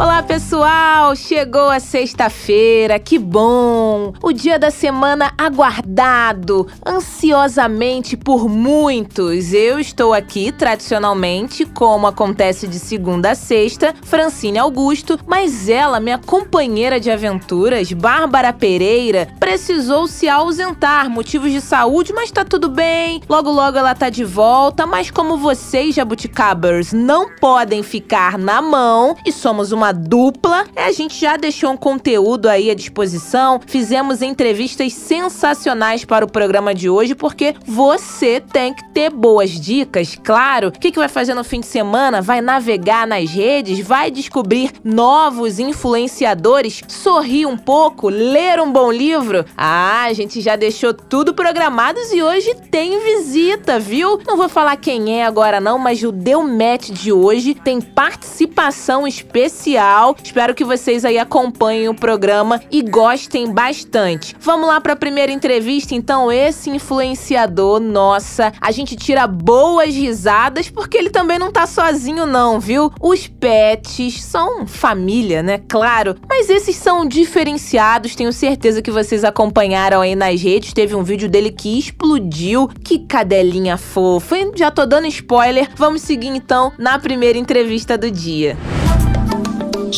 Olá, pessoal! Chegou a sexta-feira, que bom! O dia da semana aguardado, ansiosamente por muitos. Eu estou aqui, tradicionalmente, como acontece de segunda a sexta, Francine Augusto, mas ela, minha companheira de aventuras, Bárbara Pereira, precisou se ausentar, motivos de saúde, mas tá tudo bem. Logo, logo ela tá de volta, mas como vocês, jabuticabers, não podem ficar na mão e somos uma dupla. É, a gente já deixou um conteúdo aí à disposição, fizemos entrevistas sensacionais para o programa de hoje, porque você tem que ter boas dicas, claro. O que, que vai fazer no fim de semana? Vai navegar nas redes, vai descobrir novos influenciadores, sorrir um pouco, ler um bom livro. Ah, a gente já deixou tudo programado e hoje tem visita, viu? Não vou falar quem é agora não, mas o Deu Match de hoje tem participação especial especial. Espero que vocês aí acompanhem o programa e gostem bastante. Vamos lá para a primeira entrevista, então esse influenciador, nossa, a gente tira boas risadas porque ele também não tá sozinho não, viu? Os pets são família, né? Claro, mas esses são diferenciados, tenho certeza que vocês acompanharam aí nas redes, teve um vídeo dele que explodiu. Que cadelinha fofa. Já tô dando spoiler. Vamos seguir então na primeira entrevista do dia.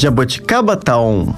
Jabuticaba Town.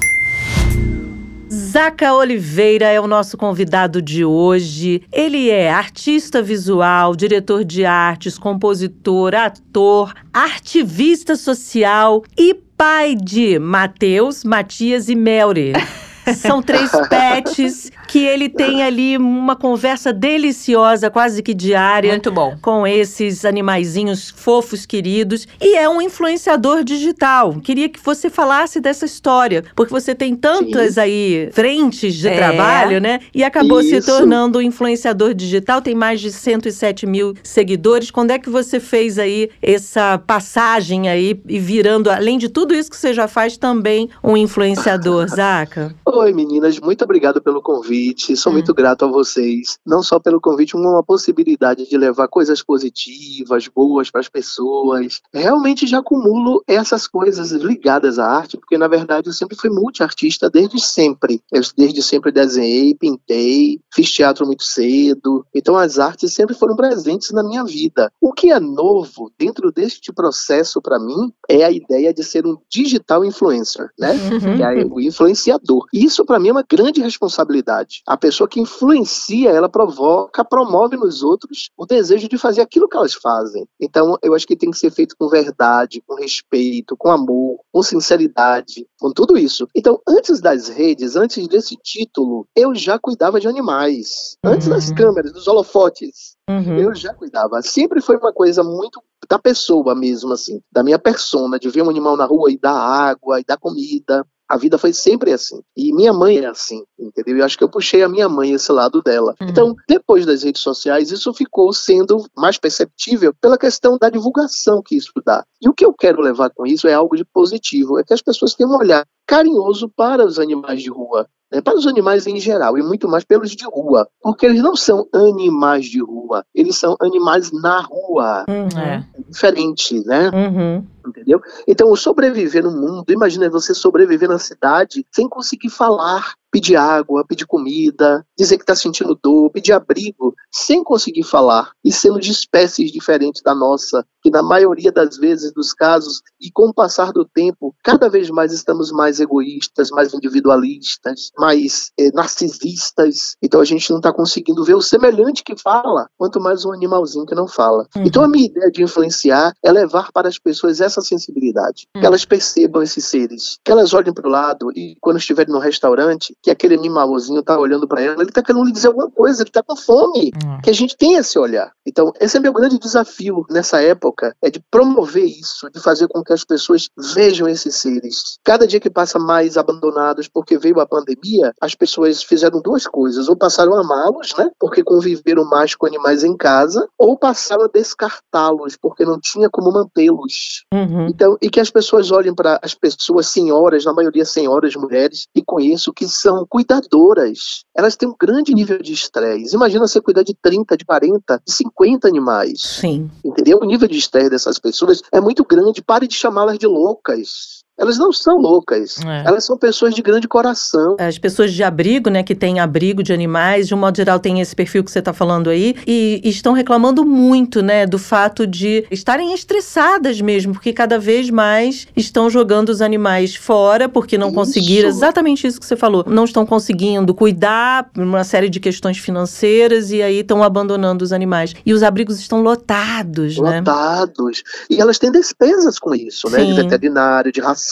Zaca Oliveira é o nosso convidado de hoje. Ele é artista visual, diretor de artes, compositor, ator, ativista social e pai de Matheus, Matias e Melry. São três pets que ele tem ali uma conversa deliciosa, quase que diária. Muito bom. Com esses animaizinhos fofos, queridos. E é um influenciador digital. Queria que você falasse dessa história, porque você tem tantas Sim. aí frentes de é. trabalho, né? E acabou Isso. se tornando um influenciador digital, tem mais de 107 mil seguidores. Quando é que você fez aí essa passagem aí e virando, além de tudo isso que você já faz, também um influenciador, Zaca? Oi, meninas, muito obrigado pelo convite. Sou hum. muito grato a vocês, não só pelo convite, uma possibilidade de levar coisas positivas, boas para as pessoas. Realmente já acumulo essas coisas ligadas à arte, porque na verdade eu sempre fui multiartista desde sempre. Eu desde sempre desenhei, pintei, fiz teatro muito cedo. Então as artes sempre foram presentes na minha vida. O que é novo dentro deste processo para mim é a ideia de ser um digital influencer, né? Uhum. Que é o influenciador. E isso para mim é uma grande responsabilidade. A pessoa que influencia, ela provoca, promove nos outros o desejo de fazer aquilo que elas fazem. Então, eu acho que tem que ser feito com verdade, com respeito, com amor, com sinceridade, com tudo isso. Então, antes das redes, antes desse título, eu já cuidava de animais. Antes das uhum. câmeras, dos holofotes, Uhum. Eu já cuidava. Sempre foi uma coisa muito da pessoa mesmo, assim, da minha persona, de ver um animal na rua e dar água e dar comida. A vida foi sempre assim. E minha mãe é assim, entendeu? Eu acho que eu puxei a minha mãe esse lado dela. Uhum. Então, depois das redes sociais, isso ficou sendo mais perceptível pela questão da divulgação que isso dá. E o que eu quero levar com isso é algo de positivo, é que as pessoas tenham um olhar carinhoso para os animais de rua, né, para os animais em geral, e muito mais pelos de rua, porque eles não são animais de rua, eles são animais na rua. Uhum. É diferente, né? Uhum. Entendeu? Então, o sobreviver no mundo, imagina você sobreviver na cidade sem conseguir falar, pedir água, pedir comida, dizer que está sentindo dor, pedir abrigo, sem conseguir falar e sendo de espécies diferentes da nossa, que na maioria das vezes dos casos e com o passar do tempo, cada vez mais estamos mais egoístas, mais individualistas, mais é, narcisistas. Então a gente não está conseguindo ver o semelhante que fala, quanto mais um animalzinho que não fala. Uhum. Então a minha ideia de influenciar é levar para as pessoas essa sensibilidade, uhum. que elas percebam esses seres, que elas olhem para o lado e quando estiverem no restaurante que aquele animalzinho tá olhando para ela, ele tá querendo lhe dizer alguma coisa, ele tá com fome. Hum. Que a gente tem esse olhar. Então, esse é meu grande desafio nessa época, é de promover isso, de fazer com que as pessoas vejam esses seres. Cada dia que passa mais abandonados porque veio a pandemia, as pessoas fizeram duas coisas, ou passaram a amá-los, né, porque conviveram mais com animais em casa, ou passaram a descartá-los porque não tinha como mantê-los. Uhum. Uhum. Então, e que as pessoas olhem para as pessoas senhoras, na maioria senhoras, mulheres, que conheço, que são cuidadoras. Elas têm um grande nível de estresse. Imagina você cuidar de 30, de 40, de 50 animais. Sim. Entendeu? O nível de estresse dessas pessoas é muito grande. Pare de chamá-las de loucas. Elas não são loucas. É. Elas são pessoas de grande coração. As pessoas de abrigo, né, que têm abrigo de animais, de um modo geral, tem esse perfil que você está falando aí, e estão reclamando muito, né, do fato de estarem estressadas mesmo, porque cada vez mais estão jogando os animais fora, porque não Isso. conseguiram, exatamente isso que você falou, não estão conseguindo cuidar, por uma série de questões financeiras, e aí estão abandonando os animais. E os abrigos estão lotados, né? lotados. E elas têm despesas com isso, né? De veterinário, de ração.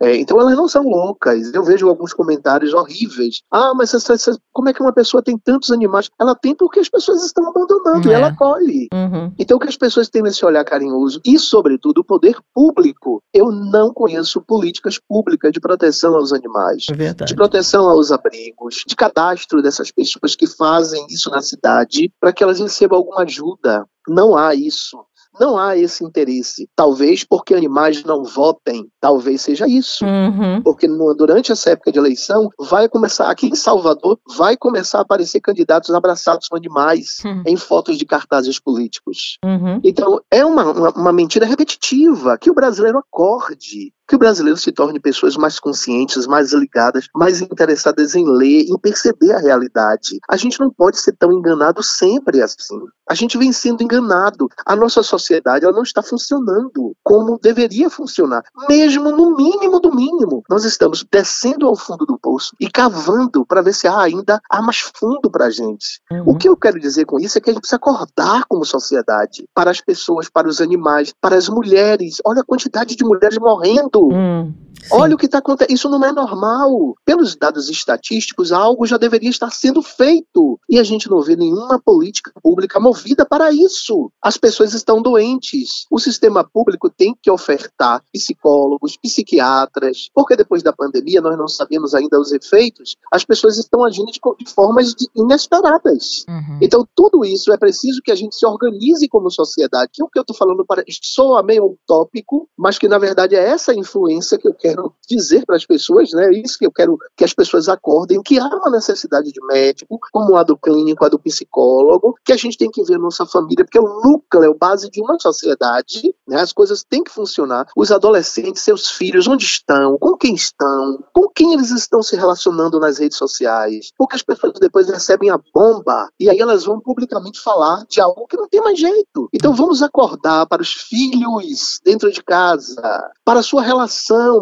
É, então elas não são loucas. Eu vejo alguns comentários horríveis. Ah, mas essa- essa- como é que uma pessoa tem tantos animais? Ela tem porque as pessoas estão abandonando e É. ela acolhe. Uhum. Então que as pessoas tenham esse olhar carinhoso e, sobretudo, o poder público. Eu não conheço políticas públicas de proteção aos animais É de verdade. proteção aos abrigos, de cadastro dessas pessoas que fazem isso na cidade, para que elas recebam alguma ajuda. Não há isso. Não há esse interesse. Talvez porque animais não votem. Talvez seja isso. Uhum. Porque no- durante essa época de eleição, vai começar, aqui em Salvador, vai começar a aparecer candidatos abraçados com animais Hum. em fotos de cartazes políticos. Uhum. Então, é uma, uma, uma mentira repetitiva que o brasileiro acorde, que o brasileiro se torne pessoas mais conscientes, mais ligadas, mais interessadas em ler, em perceber a realidade. A gente não pode ser tão enganado sempre assim. A gente vem sendo enganado. A nossa sociedade ela não está funcionando como deveria funcionar, mesmo no mínimo do mínimo. Nós estamos descendo ao fundo do poço e cavando para ver se há ainda há mais fundo para a gente. O Uhum. que eu quero dizer com isso é que a gente precisa acordar como sociedade para as pessoas, para os animais, para as mulheres. Olha a quantidade de mulheres morrendo. Hum, sim. Olha o que está acontecendo. Isso não é normal. Pelos dados estatísticos, algo já deveria estar sendo feito. E a gente não vê nenhuma política pública movida para isso. As pessoas estão doentes. O sistema público tem que ofertar psicólogos, psiquiatras, porque depois da pandemia nós não sabemos ainda os efeitos. As pessoas estão agindo de, formas inesperadas. Uhum. Então, tudo isso é preciso que a gente se organize como sociedade. Que o que eu estou falando para, soa meio utópico, mas que na verdade é essa influência que eu quero dizer para as pessoas, né? É Isso que eu quero que as pessoas acordem, que há uma necessidade de médico, como a do clínico, a do psicólogo, que a gente tem que ver nossa família, porque é o núcleo, base de uma sociedade, né? As coisas têm que funcionar. Os adolescentes, seus filhos, onde estão, com quem estão, com quem eles estão se relacionando nas redes sociais, porque as pessoas depois recebem a bomba e aí elas vão publicamente falar de algo que não tem mais jeito. Então vamos acordar para os filhos dentro de casa, para a sua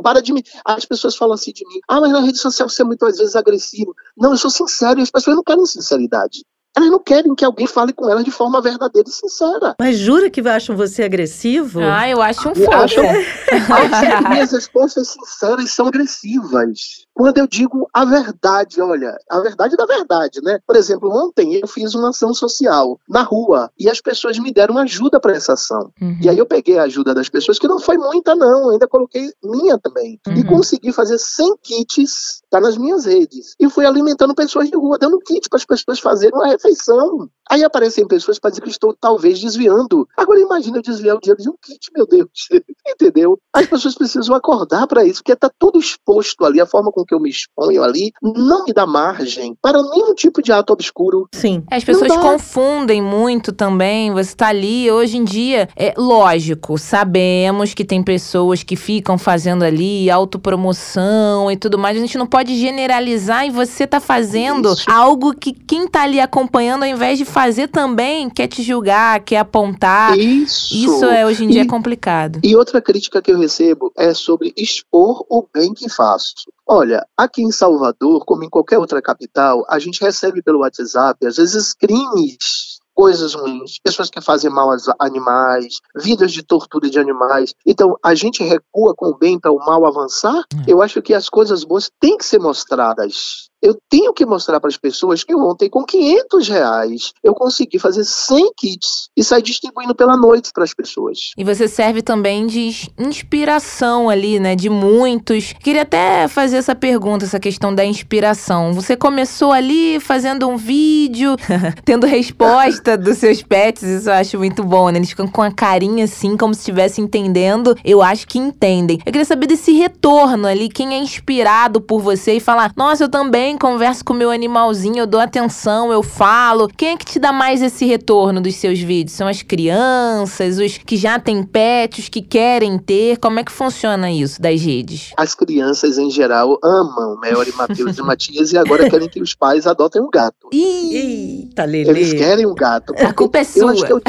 para de mim. As pessoas falam assim de mim: ah, mas na rede social você é muitas vezes agressivo. Não, eu sou sincero e as pessoas não querem sinceridade. Elas não querem que alguém fale com elas de forma verdadeira e sincera. Mas jura que acham você agressivo? Ah, eu acho um E acham- fofo. As minhas respostas sinceras são agressivas. Quando eu digo a verdade, olha, a verdade da verdade, né? Por exemplo, ontem eu fiz uma ação social na rua e as pessoas me deram ajuda para essa ação. Uhum. E aí eu peguei a ajuda das pessoas, que não foi muita não, ainda coloquei minha também. E Uhum. consegui fazer 100 kits, tá nas minhas redes. E fui alimentando pessoas de rua, dando kit para as pessoas fazerem uma refeição. Aí aparecem pessoas para dizer que estou talvez desviando. Agora imagina eu desviar o dinheiro de um kit, meu Deus. Entendeu? As pessoas precisam acordar para isso, porque está tudo exposto ali, a forma com que eu me exponho ali não me dá margem para nenhum tipo de ato obscuro. Sim. As pessoas confundem muito também. Você tá ali, hoje em dia, é lógico, sabemos que tem pessoas que ficam fazendo ali autopromoção e tudo mais. A gente não pode generalizar e você tá fazendo Isso. algo que quem tá ali acompanhando, ao invés de fazer também, quer te julgar, quer apontar. Isso. Isso é hoje em dia E- é complicado. E outra crítica que eu recebo é sobre expor o bem que faço. Olha, aqui em Salvador, como em qualquer outra capital, a gente recebe pelo WhatsApp, às vezes, crimes, coisas ruins, pessoas que fazem mal aos animais, vídeos de tortura de animais. Então, a gente recua com o bem para o mal avançar? Eu acho que as coisas boas têm que ser mostradas. Eu tenho que mostrar para as pessoas que ontem, com 500 reais, eu consegui fazer 100 kits e sair distribuindo pela noite para as pessoas. E você serve também de inspiração ali, né? De muitos. Queria até fazer essa pergunta, essa questão da inspiração. Você começou ali fazendo um vídeo, tendo resposta dos seus pets, isso eu acho muito bom, né? Eles ficam com a carinha assim, como se estivesse entendendo. Eu acho que entendem. Eu queria saber desse retorno ali, quem é inspirado por você e falar: Nossa, eu também converso com meu animalzinho, eu dou atenção, eu falo. Quem é que te dá mais esse retorno dos seus vídeos? São as crianças, os que já têm pets, os que querem ter? Como é que funciona isso das redes? As crianças, em geral, amam Melody, Matheus e Matias e agora querem que os pais adotem um gato. Eita, Lelê. Eles querem um gato. A culpa é Eu sua. acho que eu,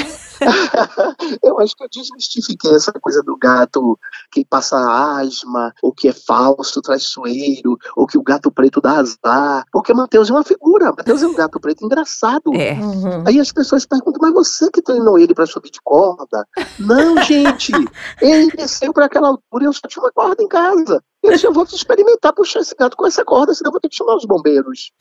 eu acho que eu desmistifiquei essa coisa do gato que passa asma, ou que é falso, traiçoeiro, ou que o gato preto dá azar. Porque Matheus é uma figura. Matheus é um gato preto engraçado. É. Uhum. Aí as pessoas perguntam, mas você que treinou ele para subir de corda? Não, gente. Ele desceu para aquela altura e eu só tinha uma corda em casa. Eu disse, eu vou experimentar puxar esse gato com essa corda, senão eu vou ter que chamar os bombeiros.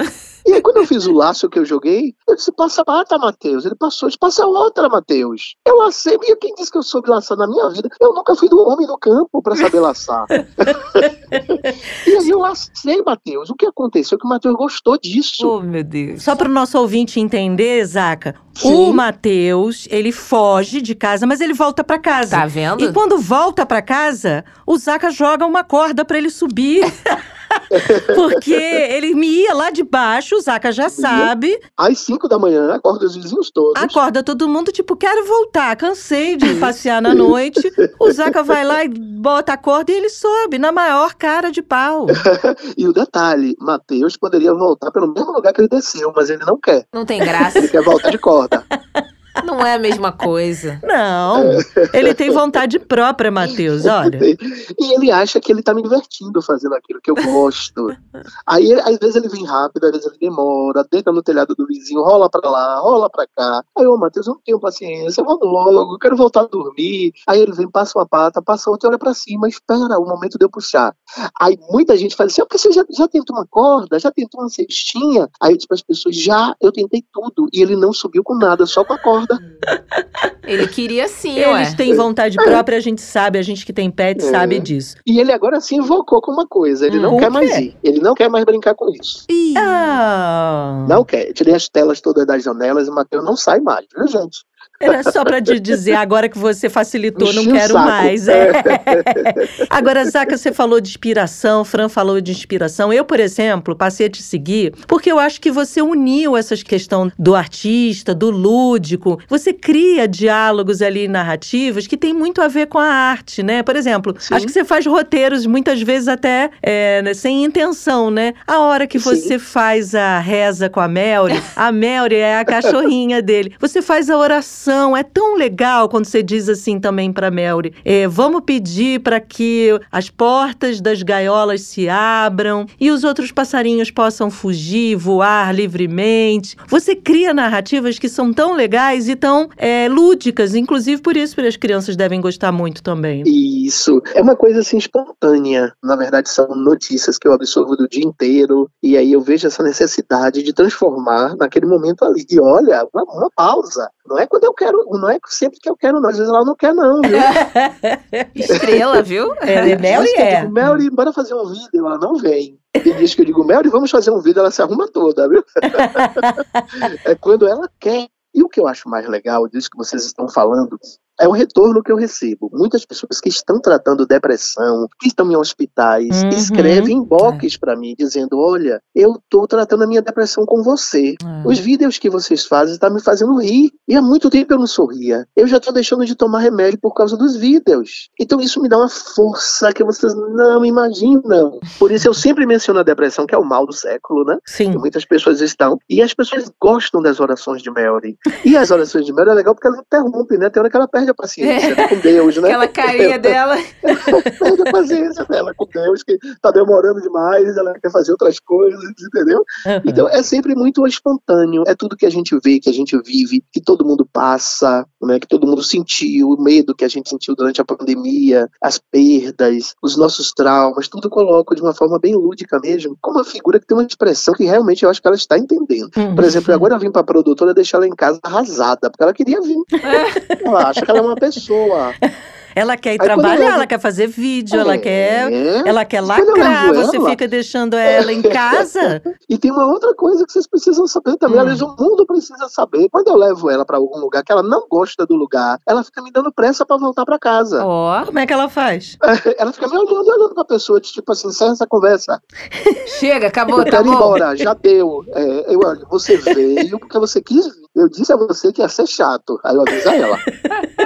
E aí, quando eu fiz o laço que eu joguei, eu disse, passa mata, Matheus. Ele passou, eu disse, passa outra, Matheus. Eu lacei, e quem disse que eu soube laçar na minha vida? Eu nunca fui do homem no campo para saber laçar. e aí eu lacei, Matheus. O que aconteceu? Que o Matheus gostou disso. Oh, meu Deus. Só para o nosso ouvinte entender, Zaca, Sim. o Matheus, ele foge de casa, mas ele volta para casa. Tá vendo? E quando volta para casa, o Zaca joga uma corda para ele subir. Porque ele me ia lá de baixo, o Zaca já sabe, Às 5 da manhã, acorda os vizinhos todos. acorda todo mundo, tipo, quero voltar, cansei de passear na noite. O Zaca vai lá e bota a corda e ele sobe, na maior cara de pau. E o detalhe, Matheus poderia voltar pelo mesmo lugar que ele desceu, mas ele não quer. Não tem graça. Ele quer voltar de corda. Não é a mesma coisa. Não, ele tem vontade própria, Matheus, olha. E ele acha que ele tá me divertindo fazendo aquilo que eu gosto. Aí, às vezes ele vem rápido, às vezes ele demora, deita no telhado do vizinho, rola pra lá, rola pra cá. Aí, ô Matheus, eu não tenho paciência, eu vou logo, eu quero voltar a dormir. Aí ele vem, passa uma pata, passa outra, olha pra cima, espera o momento de eu puxar. Aí muita gente fala assim, "Ah, porque você já, já tentou uma corda, já tentou uma cestinha? Aí eu digo pras pessoas, já, eu tentei tudo. E ele não subiu com nada, só com a corda. Ele queria sim, Eles ué. têm vontade própria, a gente sabe, a gente que tem pet É. sabe disso. E ele agora se invocou com uma coisa, ele Hum, não quer mais ir. Ele não quer mais brincar com isso. Ih, Ah, Não quer. Tirei as telas todas das janelas e o Matheus não sai mais, viu, gente? Era só pra te dizer agora que você facilitou, não quero saco. mais. É. Agora, Zaca, você falou de inspiração, Fran falou de inspiração. Eu, por exemplo, passei a te seguir porque eu acho que você uniu essas questões do artista, do lúdico. Você cria diálogos ali narrativos que tem muito a ver com a arte, né? Por exemplo, Sim. acho que você faz roteiros muitas vezes até é, né, sem intenção, né? A hora que Sim. você faz a reza com a Melry, a Melry é a cachorrinha dele. Você faz a oração, é tão legal quando você diz assim também para Melry, é, vamos pedir para que as portas das gaiolas se abram e os outros passarinhos possam fugir, voar livremente. Você cria narrativas que são tão legais e tão é, lúdicas, inclusive por isso que as crianças devem gostar muito também. Isso. É uma coisa assim espontânea. Na verdade, são notícias que eu absorvo do dia inteiro. E aí eu vejo essa necessidade de transformar naquele momento ali. E olha, uma, uma pausa. Não é quando eu quero, não é sempre que eu quero, não. Às vezes ela não quer, não, viu? estrela, viu? É, eu é. digo, Melry, bora fazer um vídeo. Ela não vem. Tem dias que eu digo, Melry, vamos fazer um vídeo. Ela se arruma toda, viu? é quando ela quer. E o que eu acho mais legal disso que vocês estão falando é o retorno que eu recebo. Muitas pessoas que estão tratando depressão, que estão em hospitais, Uhum. escrevem inbox para mim dizendo: Olha, eu estou tratando a minha depressão com você. Ah. Os vídeos que vocês fazem estão me fazendo rir. E há muito tempo eu não sorria. Eu já estou deixando de tomar remédio por causa dos vídeos. Então isso me dá uma força que vocês não imaginam. Por isso eu sempre menciono a depressão, que é o mal do século, né? Sim. que muitas pessoas estão. E as pessoas gostam das orações de Melody. E as orações de Melody é legal porque ela interrompe, né? Tem hora que ela perde perde a paciência né, com Deus, né? Aquela carinha dela. perde a paciência dela com Deus, que tá demorando demais, ela quer fazer outras coisas, entendeu? Uhum. Então é sempre muito espontâneo, é tudo que a gente vê, que a gente vive, que todo mundo passa, né, que todo mundo sentiu, o medo que a gente sentiu durante a pandemia, as perdas, os nossos traumas, tudo coloco de uma forma bem lúdica mesmo, com uma figura que tem uma expressão que realmente eu acho que ela está entendendo. Uhum. Por exemplo, agora eu vim pra produtora deixar ela em casa arrasada, porque ela queria vir. ela acha que ela é uma pessoa. Ela quer ir Aí trabalhar, levo- ela quer fazer vídeo, ela É. quer. Ela quer Quando eu lacrar, você ela- fica deixando ela em casa. E tem uma outra coisa que vocês precisam saber também. Hum. Aliás, o mundo precisa saber. Quando eu levo ela pra algum lugar que ela não gosta do lugar, ela fica me dando pressa pra voltar pra casa. Ó, Como é que ela faz? Ela fica me olhando, olhando pra pessoa, tipo assim, encerra essa conversa. chega, acabou, eu tá bom. embora, já deu. É, eu, olha, você veio porque você quis vir. Eu disse a você que ia ser chato. Aí eu aviso a ela.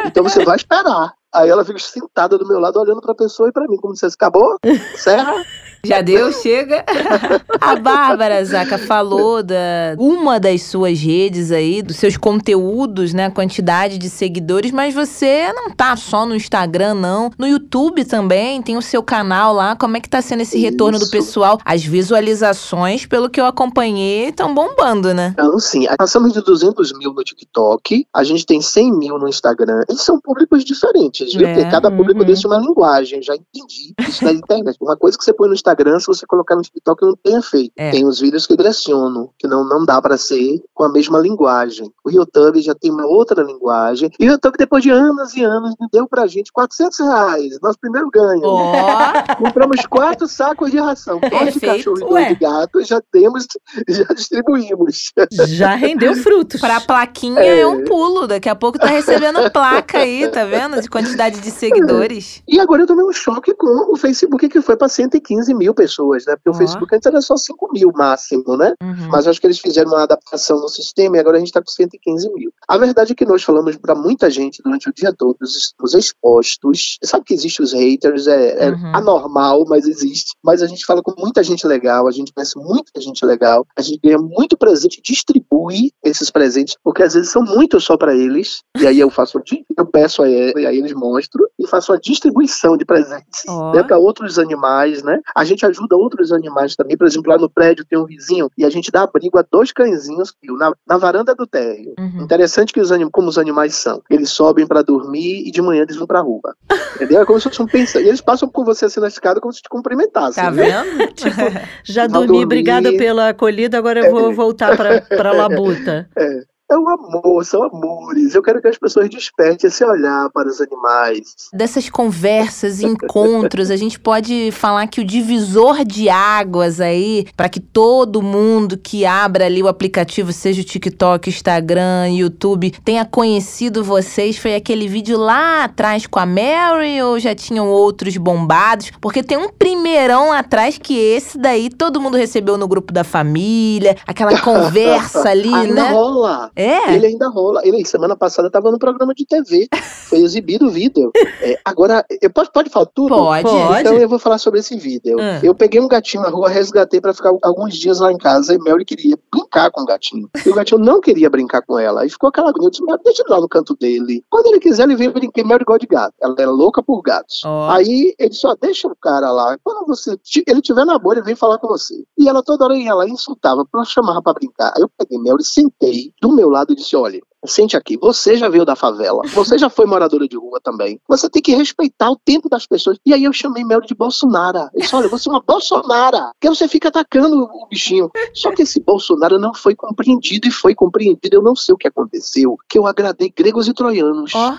Então você vai esperar. Aí ela fica sentada do meu lado, olhando pra pessoa e pra mim, como se acabou? Serra? Já deu, chega. A Bárbara Zaca falou da uma das suas redes aí, dos seus conteúdos, né? Quantidade de seguidores, mas você não tá só no Instagram, não. No YouTube também, tem o seu canal lá. Como é que tá sendo esse retorno do Isso. pessoal? As visualizações, pelo que eu acompanhei, estão bombando, né? Então, sim, passamos de 200 mil no TikTok, a gente tem 100 mil no Instagram, e são públicos diferentes, viu? É, Porque cada público uhum. desse uma linguagem, já entendi isso na internet. Uma coisa que você põe no Instagram, se você colocar no TikTok, não tem efeito. É. Tem os vídeos que direcionam, que não, não dá pra ser com a mesma linguagem. O YouTube já tem uma outra linguagem, e o YouTube, depois de anos e anos, deu pra gente 400 reais, nosso primeiro ganho. Ó, Compramos quatro sacos de ração, dois de cachorro e dois de gato, já temos, já distribuímos. Já rendeu frutos. pra plaquinha é. um pulo. Daqui a pouco tá recebendo placa aí, tá vendo? De quantidade de seguidores. E agora eu tomei um choque com o Facebook, que foi para 115 mil pessoas, né? Porque Ó. o Facebook antes era só 5 mil máximo, né? Uhum. Mas acho que eles fizeram uma adaptação no sistema e agora a gente está com 115 mil. A verdade é que nós falamos para muita gente durante o dia todo, estamos expostos. Você sabe que existem os haters, é, é Uhum. anormal, mas existe. Mas a gente fala com muita gente legal, a gente conhece muita gente legal, a gente ganha muito presente, distribui esses presentes, porque às vezes são muitos só para eles, e aí eu faço, eu peço a e aí eles mostram, e faço a distribuição de presentes Ó. né, para outros animais, né? A gente ajuda outros animais também. Por exemplo, lá no prédio tem um vizinho e a gente dá abrigo a dois cãezinhos na, na varanda do térreo. Uhum. Interessante que os como os animais são. Eles sobem para dormir e de manhã eles vão pra rua. Entendeu? É como se fosse um. E eles passam por você assim na escada como se te cumprimentassem. Tá né? vendo? Tipo, já dormi, dormir. obrigada pela acolhida, agora eu vou voltar pra, pra labuta. É um amor, são amores. Eu quero que as pessoas despertem esse olhar para os animais. Dessas conversas e encontros, a gente pode falar que o divisor de águas aí, para que todo mundo que abra ali o aplicativo, seja o TikTok, Instagram, YouTube, tenha conhecido vocês, foi aquele vídeo lá atrás com a Mary ou já tinham outros bombados? Porque tem um primeirão lá atrás que esse daí todo mundo recebeu no grupo da família, aquela conversa ali, Ainda né? rola. É. Ele ainda rola. Ele, semana passada, estava no programa de TV. Foi exibido o vídeo. É, agora, eu posso, pode falar tudo? Pode. Pode. Então eu vou falar sobre esse vídeo. Ah. Eu peguei um gatinho na rua, resgatei pra ficar alguns dias lá em casa e Mary queria brincar com o gatinho. E o gatinho não queria brincar com ela. Aí ficou aquela agonia. Eu disse, "Mary, deixa ele lá no canto dele. Quando ele quiser, ele vem brincar. Mary gosta de gato. Ela era louca por gatos. Ó. Aí ele disse, ó, deixa o cara lá. Quando você, ele tiver na boa, ele vem falar com você. E ela toda hora ia lá e insultava, pra chamava pra brincar. Aí eu peguei Mary, sentei do meu lado e disse, olha, Sente aqui, você já veio da favela, você já foi moradora de rua também. Você tem que respeitar o tempo das pessoas. E aí eu chamei Mel de Bolsonaro. Eu disse, olha, você é uma Bolsonara, porque você fica atacando o bichinho. Só que esse Bolsonaro não foi compreendido e foi compreendido. Eu não sei o que aconteceu, que eu agradei gregos e troianos. Ó.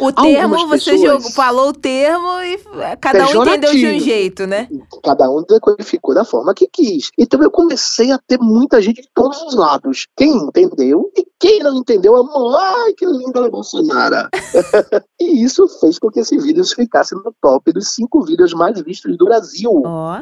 O termo, Algumas você pessoas- jogou, falou o termo e cada um entendeu de um jeito, né? Cada um decodificou da forma que quis. Então eu comecei a ter muita gente de todos os lados. Quem entendeu e quem não entendeu, amou. Ai, que linda ela é Bolsonaro. e isso fez com que esse vídeo ficasse no top dos cinco vídeos mais vistos do Brasil. Ó.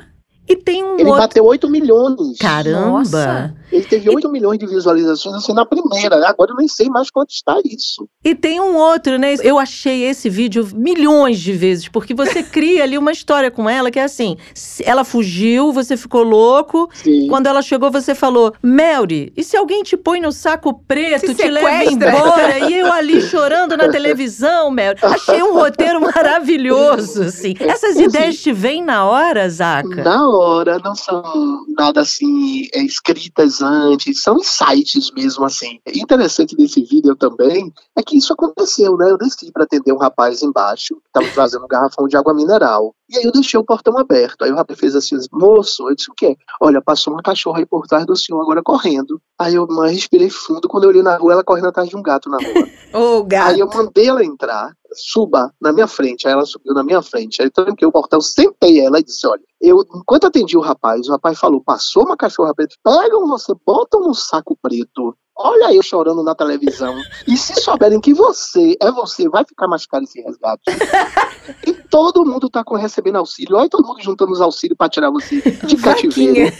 E tem um Ele outro. bateu 8 milhões. Caramba! Nossa. Ele teve 8 milhões de visualizações assim na primeira. Agora eu nem sei mais quanto está isso. E tem um outro, né? Eu achei esse vídeo milhões de vezes, porque você cria ali uma história com ela que é assim: ela fugiu, você ficou louco. Sim. Quando ela chegou, você falou: Melry, e se alguém te põe no saco preto, Te te leva sequestra?" embora? E eu ali chorando na televisão, Melry. Achei um roteiro maravilhoso, assim. Essas Sim. ideias te vêm na hora, Zaca? Na hora, não são nada assim, é, escritas antes, são insights mesmo assim. É interessante desse vídeo também é que isso aconteceu, né? Eu desci para atender um rapaz embaixo, que tava trazendo um garrafão de água mineral. E aí eu deixei o portão aberto. Aí o rapaz fez assim, moço, eu disse o quê? Olha, passou uma cachorra aí por trás do senhor agora correndo. Aí eu mas, respirei fundo, quando eu olhei na rua, ela correndo atrás de um gato na rua. Ô, gato. Aí eu mandei ela entrar, suba na minha frente. Aí ela subiu na minha frente. Aí tranquei o portão, sentei ela e disse: Olha, eu, enquanto atendi o rapaz, o rapaz falou: passou uma cachorra preta, pegam você, botam no saco preto. Olha eu chorando na televisão. E se souberem que você é você, vai ficar mais caro esse resgate. E todo mundo tá com- recebendo auxílio. Olha todo mundo juntando os auxílios pra tirar você de cativeiro.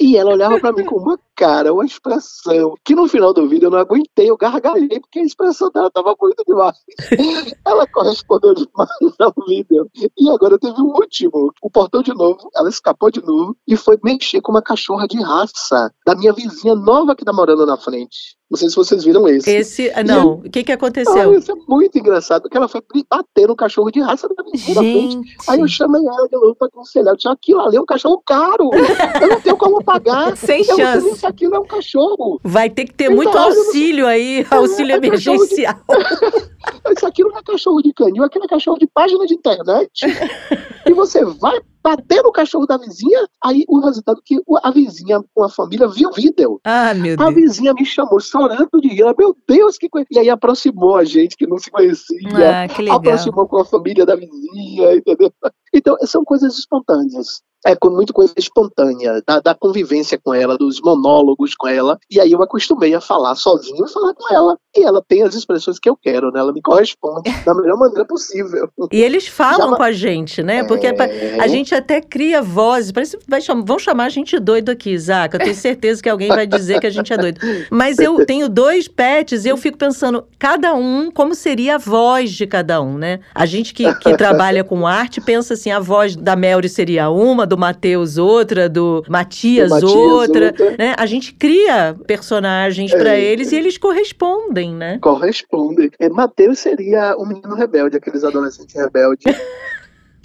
E ela olhava pra mim com uma cara, uma expressão, que no final do vídeo eu não aguentei, eu gargalhei, porque a expressão dela tava muito demais. Ela correspondeu demais ao vídeo. E agora teve um último. O portão de novo, ela escapou de novo e foi mexer com uma cachorra de raça da minha vizinha nova que tá morando na frente. Não sei se vocês viram esse. Esse. ah, Não, o que que Ah, aconteceu? isso é muito engraçado, porque ela foi bater no cachorro de raça da da frente. Gente. Aí eu chamei ela de novo pra aconselhar. Eu disse, aquilo ali é um cachorro caro. Eu não tenho como pagar. Sem eu não chance. nem se aquilo é um cachorro. Vai ter que ter Então, muito não sei- auxílio aí, auxílio é cachorro de- emergencial. Eu disse, aquilo não é cachorro de canil, aquilo é cachorro de página de internet. e você vai bater no cachorro da vizinha, aí o resultado é que a vizinha com a família viu o vídeo. Ah, meu A Deus. vizinha me chamou chorando de rir. Meu Deus, que coisa. E aí aproximou a gente que não se conhecia. Ah, que legal. aproximou com a família da vizinha, entendeu? Então, são coisas espontâneas. É com muito coisa espontânea, da, da convivência com ela, dos monólogos com ela. E aí eu acostumei a falar sozinho e falar com ela. E ela tem as expressões que eu quero, né? Ela me corresponde da melhor maneira possível. E eles falam Já- com a gente, né? Porque É. a gente até cria vozes. Parece vai vão chamar a gente doido aqui, Isaac. Eu tenho certeza que alguém vai dizer que a gente é doido. Mas eu tenho dois pets e eu fico pensando, cada um, como seria a voz de cada um, né? A gente que, que trabalha com arte pensa assim: a voz da Melry seria uma, do Matheus outra, do Matias, Do Matias, outra. outra. Né? A gente cria personagens É. pra eles e eles correspondem, né? Corresponde. É, Mateus seria um menino rebelde, aqueles adolescentes rebeldes.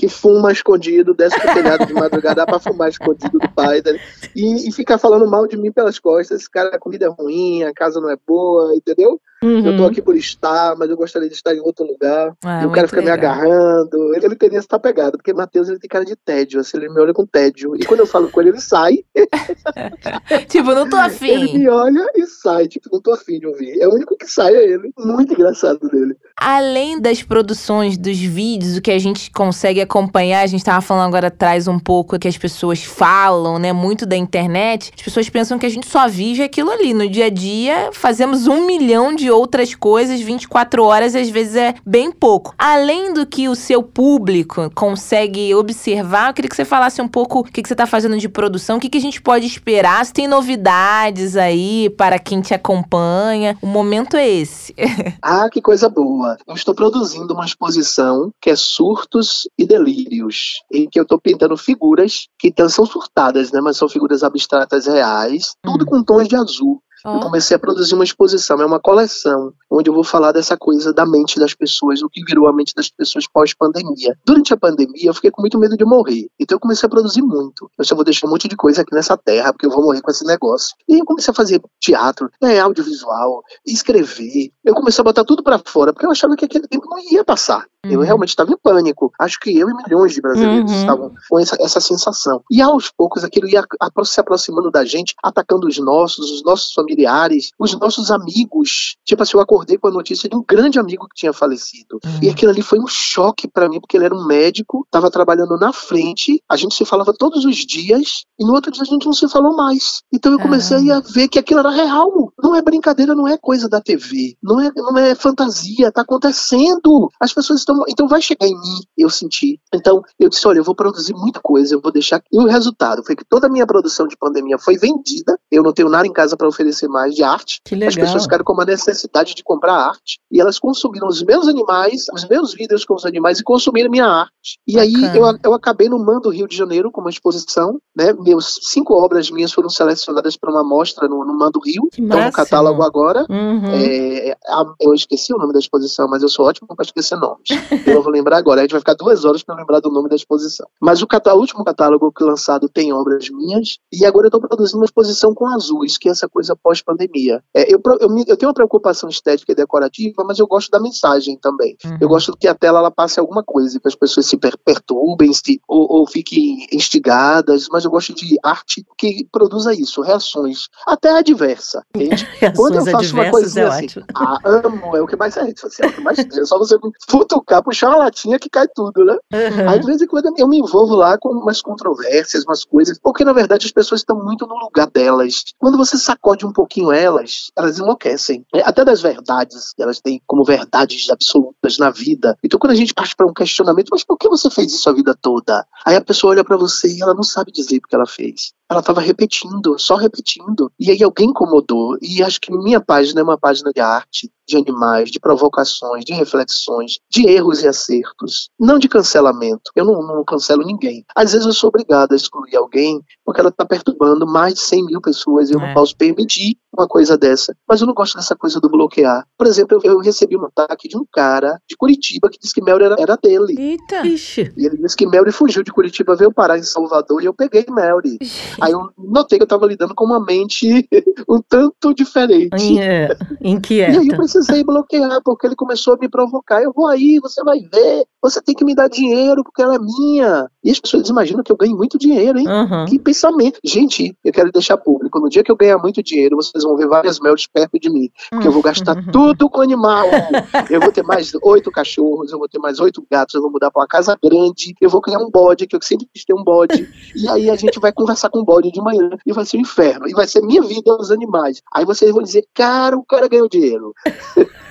Que fuma escondido, desce pro telhado de madrugada pra fumar escondido do pai. né? E, e ficar falando mal de mim pelas costas. Esse cara, a comida é ruim, a casa não é boa, entendeu? Eu tô Uhum. aqui por estar, mas eu gostaria de estar em outro lugar. Ah, e o cara fica me legal. agarrando. Ele, ele teria essa pegada, porque Matheus ele tem cara de tédio, assim, ele me olha com tédio. E quando eu falo com ele, ele sai. Tipo, não tô Ele afim. me olha e sai. Tipo, não tô afim de ouvir. É o único que sai é ele. Muito engraçado dele. Além das produções, dos vídeos, o que a gente consegue acompanhar, a gente tava falando agora atrás um pouco que as pessoas falam, né? Muito da internet. As pessoas pensam que a gente só vive aquilo ali. No dia a dia, fazemos um milhão de outras coisas, 24 horas, às vezes é bem pouco. Além do que o seu público consegue observar, eu queria que você falasse um pouco o que, que você tá fazendo de produção, o que, que a gente pode esperar, se tem novidades aí para quem te acompanha. O momento é esse. Ah, que coisa boa. Eu estou produzindo uma exposição que é Surtos e Delírios, em que eu estou pintando figuras que então, são surtadas, né? Mas são figuras abstratas reais, tudo Hum. com tons de azul. Ó. Eu comecei a produzir uma exposição, é uma coleção, onde eu vou falar dessa coisa da mente das pessoas, o que virou a mente das pessoas pós-pandemia. Durante a pandemia, eu fiquei com muito medo de morrer. Então eu comecei a produzir muito. Eu só vou deixar um monte de coisa aqui nessa terra, porque eu vou morrer com esse negócio. E eu comecei a fazer teatro, né, audiovisual, escrever. Eu comecei a botar tudo pra fora, porque eu achava que aquele tempo não ia passar. Eu Uhum. realmente estava em pânico. Acho que eu e milhões de brasileiros Uhum. estavam com essa, essa sensação. E aos poucos aquilo ia se aproximando da gente, atacando os nossos, os nossos familiares, os nossos amigos. Tipo assim, eu acordei com a notícia de um grande amigo que tinha falecido. E aquilo ali foi um choque pra mim, porque ele era um médico, estava trabalhando na frente, a gente se falava todos os dias, e no outro dia a gente não se falou mais. Então eu comecei a ver que aquilo era real. Não é brincadeira, não é coisa da TV. Não é, não é fantasia, tá acontecendo. As pessoas estão estão. Então vai chegar em mim, eu senti. Então eu disse: olha, eu vou produzir muita coisa, eu vou deixar. E o resultado foi que toda a minha produção de pandemia foi vendida. Eu não tenho nada em casa para oferecer mais de arte. Que legal. As pessoas ficaram com uma necessidade de comprar arte. E elas consumiram os meus animais, os meus vídeos com os animais e consumiram minha arte. E aí eu, eu acabei no Mando Rio de Janeiro com uma exposição, né? Meus cinco obras minhas foram selecionadas para uma mostra no, no Mando Rio. Que Estão no catálogo agora. Uhum. É, a- eu esqueci o nome da exposição, mas eu sou ótimo para esquecer nomes. Eu não vou lembrar agora. A gente vai ficar duas horas para lembrar do nome da exposição. Mas o, catá- o último catálogo que lançado tem obras minhas. E agora eu estou produzindo uma exposição com azuis, que é essa coisa pós-pandemia. É, eu, eu, eu tenho uma preocupação estética e decorativa, mas eu gosto da mensagem também. Uhum. Eu gosto que a tela ela passe alguma coisa, que as pessoas se per- perturbem se, ou, ou fiquem instigadas, mas eu gosto de arte que produza isso, reações, até adversa. entende? Quando eu Reações faço uma adversas coisinha é assim, ah, amo, é o que mais é rede social, é o que mais tem. É só você futucar, puxar uma latinha que cai tudo, né? Uhum. Aí de vez em quando eu me envolvo lá com umas controvérsias, umas coisas, porque na verdade as pessoas estão muito no lugar delas. Quando você sacode um pouquinho elas, elas enlouquecem. É, Até das verdades, que elas têm como verdades absolutas na vida. Então quando a gente parte para um questionamento, mas por que você fez isso a vida toda? Aí a pessoa olha para você e ela não sabe dizer porque ela fez. Ela estava repetindo, só repetindo. E aí alguém incomodou. E acho que minha página é uma página de arte, de animais, de provocações, de reflexões, de erros e acertos. Não de cancelamento. Eu não, não cancelo ninguém. Às vezes eu sou obrigado a excluir alguém porque ela está perturbando mais de 100 mil pessoas e eu É. não posso permitir uma coisa dessa. Mas eu não gosto dessa coisa do bloquear. Por exemplo, eu, eu recebi um ataque de um cara de Curitiba que disse que Melry era, era dele. Eita. Ixi. E ele disse que Melry fugiu de Curitiba, veio parar em Salvador e eu peguei Melry. Aí eu notei que eu estava lidando com uma mente um tanto diferente. É, E aí eu Inquieta. precisei bloquear, porque ele começou a me provocar. Eu vou aí, você vai ver, você tem que me dar dinheiro porque ela é minha. E as pessoas imaginam que eu ganho muito dinheiro, hein? Uhum. Que pensamento. Gente, eu quero deixar público. No dia que eu ganhar muito dinheiro, vocês vão ver várias melts perto de mim. Porque eu vou gastar Uhum. tudo com animal. Eu vou ter mais oito cachorros, eu vou ter mais oito gatos, eu vou mudar pra uma casa grande, eu vou criar um bode, que eu sempre quis ter um bode. E aí a gente vai conversar com o bode de manhã e vai ser um inferno. E vai ser minha vida os animais. Aí vocês vão dizer, cara, o cara ganhou dinheiro.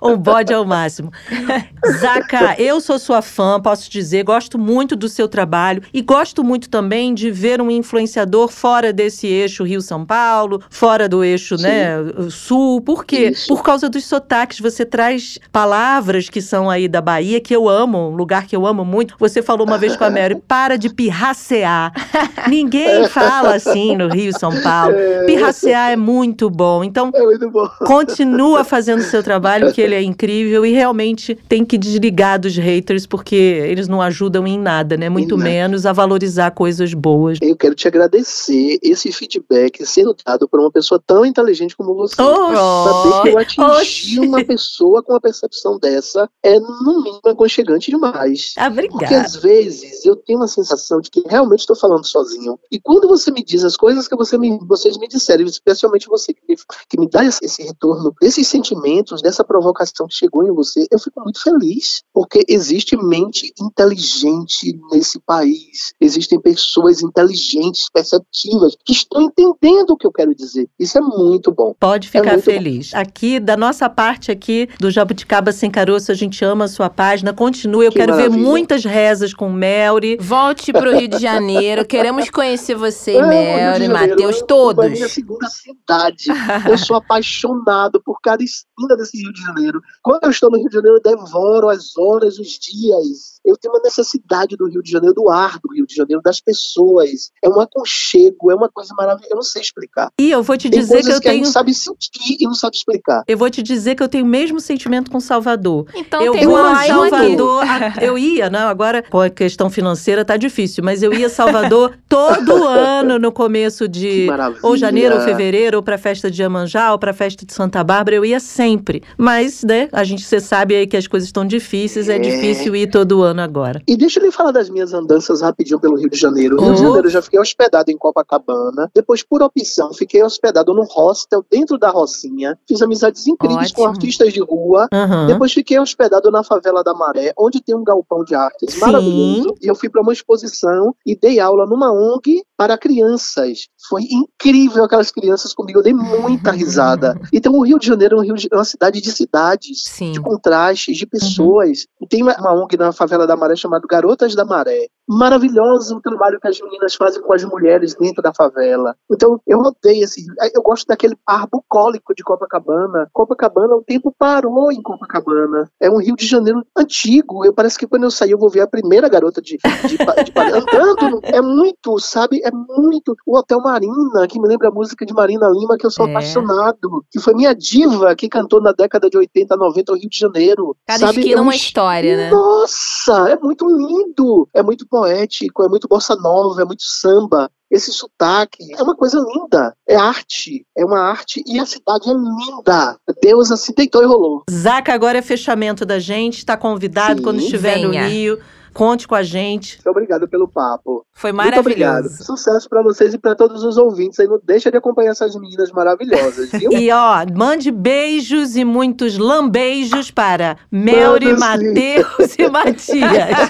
Um bode ao máximo. Zaca, eu sou sua fã, posso dizer, gosto muito do seu trabalho e gosto muito também de ver um influenciador fora desse eixo Rio-São Paulo, fora do eixo, Sim. né, sul. Por quê? Isso. Por causa dos sotaques. Você traz palavras que são aí da Bahia, que eu amo, um lugar que eu amo muito. Você falou uma vez com a Mary, para de pirracear. Ninguém fala assim no Rio São Paulo. Pirracear é muito bom. Então, É muito bom. Continua fazendo o seu trabalho, que ele é incrível, e realmente tem que desligar dos haters, porque eles não ajudam em nada, né? Muito nada. menos a valorizar coisas boas. Eu quero te agradecer esse feedback sendo dado por uma pessoa tão inteligente como você. Saber que eu atingi uma pessoa com uma percepção dessa é, no mínimo, aconchegante demais. Ah, Porque obrigada. às vezes eu tenho uma sensação de que realmente estou falando sozinho. E quando você me diz as coisas que você me- vocês me disseram, especialmente você que me, que me dá esse, esse retorno, esses sentimentos, dessa provocação que chegou em você, eu fico muito feliz. Porque existe mente inteligente nesse país. Existem pessoas inteligentes, perceptivas, que estão entendendo o que eu quero dizer. Isso é muito bom. Pode É ficar bom. feliz. Aqui, da nossa parte aqui, do Jabuticaba Sem Caroço, a gente ama a sua página. Continue. Eu Que quero ver maravilha. muitas rezas com Melry. Volte pro Rio de Janeiro. Queremos conhecer você, Melry, Janeiro, Matheus, todos. É a minha segunda cidade. Eu sou apaixonado por cada esquina desse Rio de Janeiro. Quando eu estou no Rio de Janeiro, eu devoro as horas, os dias. Eu tenho uma necessidade do Rio de Janeiro, do ar do Rio de Janeiro, das pessoas. É um aconchego, é uma coisa maravilhosa. Eu não sei explicar. E eu vou te Tem dizer que eu que a tenho. gente sabe sentir e não sabe explicar. Eu vou te dizer que eu tenho o mesmo sentimento com Salvador. Então eu tem vou a. Salvador. a- eu ia, não, agora com a questão financeira tá difícil, mas eu ia a Salvador todo ano no começo Que de maravilha. ou janeiro ou fevereiro, ou pra festa de Iemanjá, ou pra festa de Santa Bárbara, eu ia sempre. Mas, né, a gente você sabe aí que as coisas estão difíceis, é, É. difícil ir todo falando agora. E deixa eu lhe falar das minhas andanças rapidinho pelo Rio de Janeiro. Rio de Oh. Janeiro eu já fiquei hospedado em Copacabana. Depois, por opção, fiquei hospedado num hostel dentro da Rocinha. Fiz amizades incríveis com Ótimo. artistas de rua. Aham. Depois fiquei hospedado na favela da Maré, onde tem um galpão de artes Sim. maravilhoso. E eu fui para uma exposição e dei aula numa ONG para crianças. Foi incrível aquelas crianças comigo, eu dei muita risada. Então o Rio de Janeiro é um rio de- é uma cidade de cidades, Sim. de contrastes, de pessoas. E tem uma, uma ONG na favela da Maré chamada Garotas da Maré. Maravilhoso o trabalho que as meninas fazem com as mulheres dentro da favela. Então eu odeio esse. Eu gosto daquele ar bucólico de Copacabana. Copacabana, o tempo parou em Copacabana. É um Rio de Janeiro antigo. Eu parece que quando eu sair eu vou ver a primeira garota de, de, de Paris andando. É muito, sabe? É muito. O Hotel Marina, que me lembra a música de Marina Lima, que eu sou É. apaixonado. Que foi minha diva que cantou na década de 80, 90 no Rio de Janeiro. Cada sabe? esquina É um uma história, né? nossa, é muito lindo, é muito poético, é muito bossa nova, é muito samba. Esse sotaque é uma coisa linda, é arte, é uma arte e a cidade é linda. Deus assim deitou e rolou. Zaca agora é fechamento da gente, está convidado Sim, quando estiver no venha. Rio. Conte com a gente. Muito obrigado pelo papo. Foi Muito obrigado. maravilhoso. Sucesso pra vocês e pra todos os ouvintes. Aí não deixa de acompanhar essas meninas maravilhosas, viu? E ó, mande beijos e muitos lambeijos para Melry, sim. Matheus e Matias.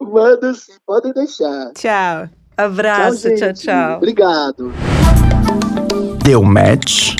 Manda sim, podem deixar. Tchau. Abraço, tchau, gente. tchau. Obrigado. Deu match?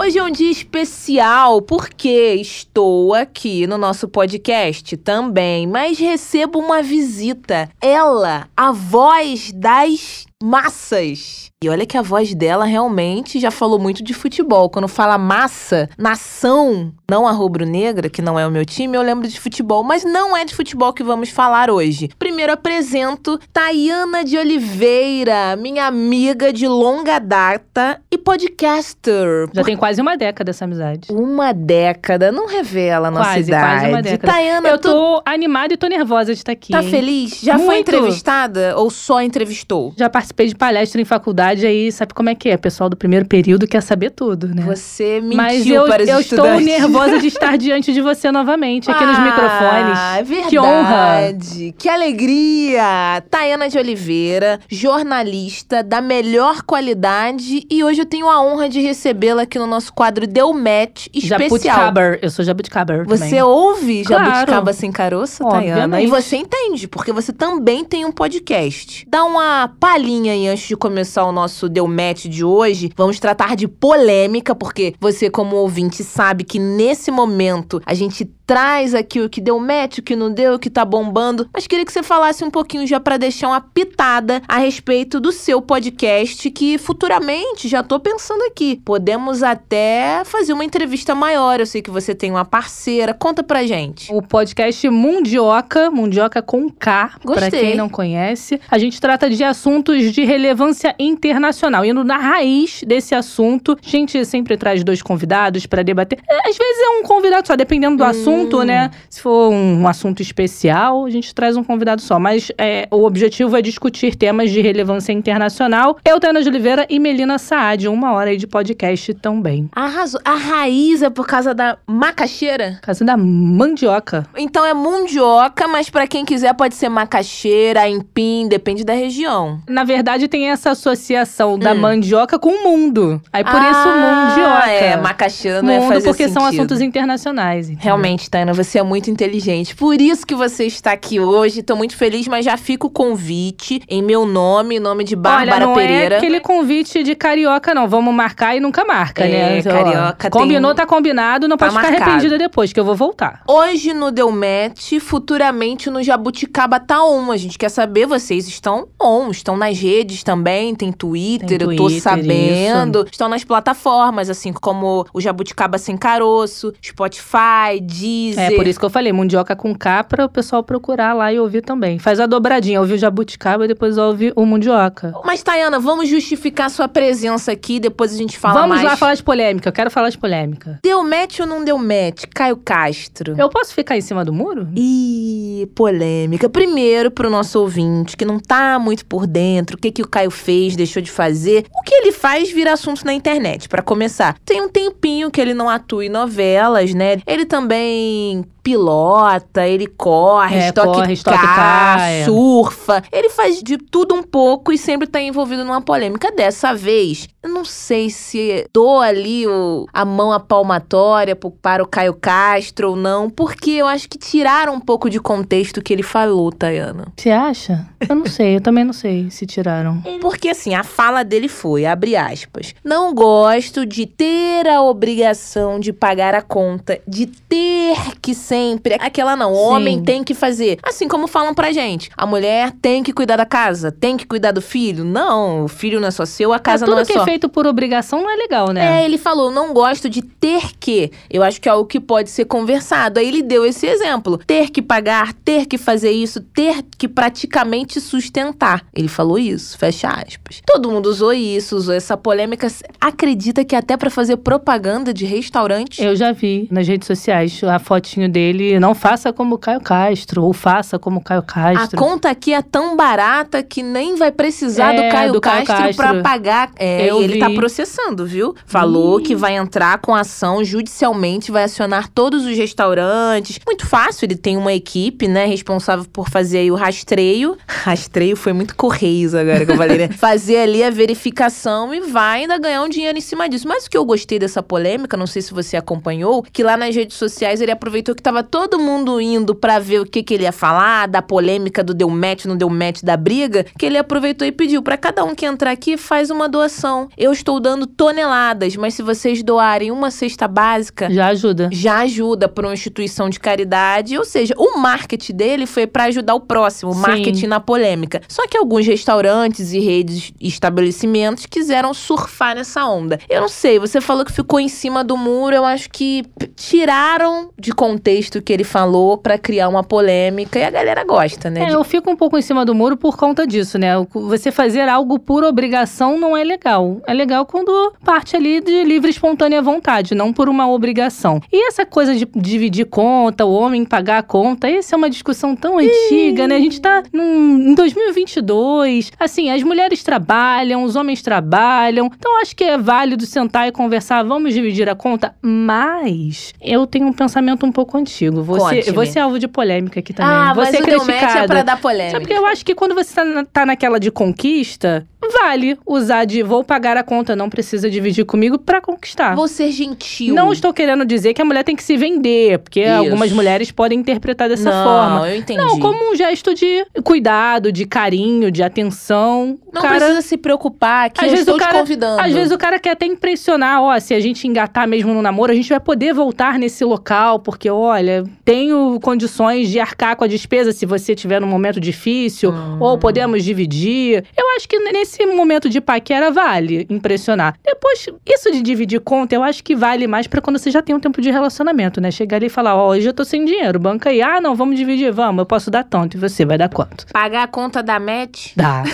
Hoje é um dia especial porque estou aqui no nosso podcast também, mas recebo uma visita. Ela, a voz das massas. E olha que a voz dela realmente já falou muito de futebol. Quando fala massa, nação, não a rubro-negra, que não é o meu time, eu lembro de futebol, mas não é de futebol que vamos falar hoje. Primeiro apresento Tayana de Oliveira, minha amiga de longa data e podcaster. Já tem quase uma década essa amizade. Uma década, não revela a nossa Quase, idade. quase uma década. Tayana, Eu tu tô animada e tô nervosa de estar aqui. tá hein? feliz? Já foi Muito. entrevistada ou só entrevistou? Já participei de palestra em faculdade, aí sabe como é que é? O pessoal do primeiro período quer saber tudo, né? Você mentiu Mas eu, para os eu estou nervosa de estar diante de você novamente, aqui nos Ah, microfones. é verdade. Que honra. Que alegria! Tayana de Oliveira, jornalista da melhor qualidade e hoje eu tenho a honra de recebê-la aqui no nosso quadro Deu Match especial. Jabuticaber. Eu sou Jabuticaber Você também. ouve Claro. Jabuticaba Sem Caroço, Tayana? E você entende, porque você também tem um podcast. Dá uma palhinha aí antes de começar o nosso Deu Match de hoje. Vamos tratar de polêmica, porque você, como ouvinte, sabe que nesse momento a gente traz aqui o que deu match, o que não deu, o que tá bombando. Mas queria que você falasse um pouquinho já pra deixar uma pitada a respeito do seu podcast, que futuramente, já tô pensando aqui, podemos até fazer uma entrevista maior. Eu sei que você tem uma parceira. Conta pra gente. O podcast Mundioca, Mundioca com K, pra Gostei. quem não conhece. A gente trata de assuntos de relevância internacional. Indo na raiz desse assunto, a gente sempre traz dois convidados pra debater. É, Às vezes é um convidado só, dependendo do Hum. assunto, né? Se for um assunto especial, a gente traz um convidado só. Mas é, o objetivo é discutir temas de relevância internacional. Eu, Tana de Oliveira e Melina Saad, uma hora aí de podcast também. Arrasou. A raiz é por causa da macaxeira? Casa da mandioca. Então é mundioca, mas pra quem quiser pode ser macaxeira, empim, depende da região. Na verdade, tem essa associação da Hum. mandioca com o mundo. Aí por isso Ah, mundioca. É, macaxeira não é mundo fazer porque são sentido. assuntos internacionais. entendeu? Realmente, Tainá, você é muito inteligente. Por isso que você está aqui hoje. Tô muito feliz, mas já fica o convite em meu nome, em nome de Bárbara Olha, não Pereira. é aquele convite de carioca, não. Vamos marcar e nunca marca, É, né? Então, carioca Combinou, tem- tá combinado, não Tá pode ficar marcado. arrependida depois, que eu vou voltar. Hoje no Deu Match, futuramente no Jabuticaba tá on. A gente quer saber, vocês estão on, estão nas redes também, tem Twitter, Tem eu tô Twitter, sabendo. Estão nas plataformas, assim como o Jabuticaba Sem Caroço, Spotify, Deezer. É, por isso que eu falei, mundioca com K pra o pessoal procurar lá e ouvir também. Faz a dobradinha, ouve o jabuticaba e depois ouve o mundioca. Mas, Tayana, vamos justificar sua presença aqui, depois a gente fala Vamos mais. lá falar de polêmica, eu quero falar de polêmica. Deu match ou não deu match? Caio Castro. Eu posso ficar em cima do muro? Ih, polêmica. Primeiro, pro nosso ouvinte que não tá muito por dentro, o que, que o Caio fez, deixou de fazer. O que ele faz vira assunto na internet, pra começar. Tem um tempinho que ele não atua em novelas, né? Ele também também pilota, ele corre, É, estoque corre, estoque car, car, é. surfa. Ele faz de tudo um pouco e sempre tá envolvido numa polêmica. Dessa vez, eu não sei se dou ali o- a mão à palmatória pro- para o Caio Castro ou não, porque eu acho que tiraram um pouco de contexto que ele falou, Tayana. Você acha? Eu não sei, eu também não sei se tiraram. Porque assim, a fala dele foi, abre aspas, não gosto de ter a obrigação de pagar a conta, de ter que sempre, aquela não, o Sim. homem tem que fazer. Assim como falam pra gente, a mulher tem que cuidar da casa, tem que cuidar do filho. Não, o filho não é só seu, a casa tudo não é que só. é feito por obrigação não é legal, né? É, ele falou, não gosto de ter que. Eu acho que é algo que pode ser conversado. Aí ele deu esse exemplo. Ter que pagar, ter que fazer isso, ter que praticamente sustentar. Ele falou isso, fecha aspas. Todo mundo usou isso, usou essa polêmica. Acredita que até pra fazer propaganda de restaurante? Eu já vi nas redes sociais a fotinho dele, não faça como o Caio Castro, ou faça como o Caio A Castro. conta aqui é tão barata que nem vai precisar É, do Caio do Caio Castro, pra Castro. pagar. É, e ele tá vi. processando, viu? Falou que vai entrar com ação judicialmente, vai acionar todos os restaurantes. Muito fácil, ele tem uma equipe, né, responsável por fazer aí o rastreio. Rastreio foi muito correios agora que eu falei, né? fazer ali a verificação e vai ainda ganhar um dinheiro em cima disso. Mas o que eu gostei dessa polêmica, não sei se você acompanhou, que lá nas redes sociais ele aproveitou que tava todo mundo indo pra ver o que que ele ia falar, da polêmica do deu match, não deu match da briga, que ele aproveitou e pediu pra cada um que entrar aqui faz uma doação. Eu estou dando toneladas, mas se vocês doarem uma cesta básica, Já ajuda. já ajuda para uma instituição de caridade, ou seja, o marketing dele foi para ajudar o próximo, o marketing na polêmica. Só que alguns restaurantes e redes e estabelecimentos quiseram surfar nessa onda. Eu não sei, você falou que ficou em cima do muro, eu acho que tiraram de contexto que ele falou para criar uma polêmica e a galera gosta, né? É, de- eu fico um pouco em cima do muro por conta disso, né? Você fazer algo por obrigação não é legal. É legal quando parte ali de livre espontânea vontade, não por uma obrigação. E essa coisa de dividir conta, o homem pagar a conta, essa é uma discussão tão antiga, né? A gente tá num, em 2022. Assim, as mulheres trabalham, os homens trabalham. Então acho que é válido sentar e conversar, vamos dividir a conta, mas eu tenho um pensamento um pouco antigo. Você, vou ser alvo de polêmica aqui também. ah, vou mas ser o deu match é pra dar polêmica. Sabe porque eu acho que quando você tá, na- tá naquela de conquista, vale usar de vou pagar a conta, não precisa dividir comigo pra conquistar. Vou ser gentil. Não estou querendo dizer que a mulher tem que se vender, porque Isso. algumas mulheres podem interpretar dessa não, forma. eu entendi. Não, como um gesto de cuidado, de carinho, de atenção. Não cara, precisa se preocupar, que Às eu vezes estou o cara- te convidando. Às vezes o cara quer até impressionar, ó, se a gente engatar mesmo no namoro, a gente vai poder voltar nesse local, porque olha, tenho condições de arcar com a despesa se você tiver num momento difícil, Hum. ou podemos dividir. Eu acho que nesse momento de paquera vale impressionar. Depois, isso de dividir conta, eu acho que vale mais pra quando você já tem um tempo de relacionamento, né? Chegar ali e falar, ó, hoje eu tô sem dinheiro, banca aí. Ah, não, vamos dividir, vamos, eu posso dar tanto, e você vai dar quanto? Pagar a conta da match? Dá.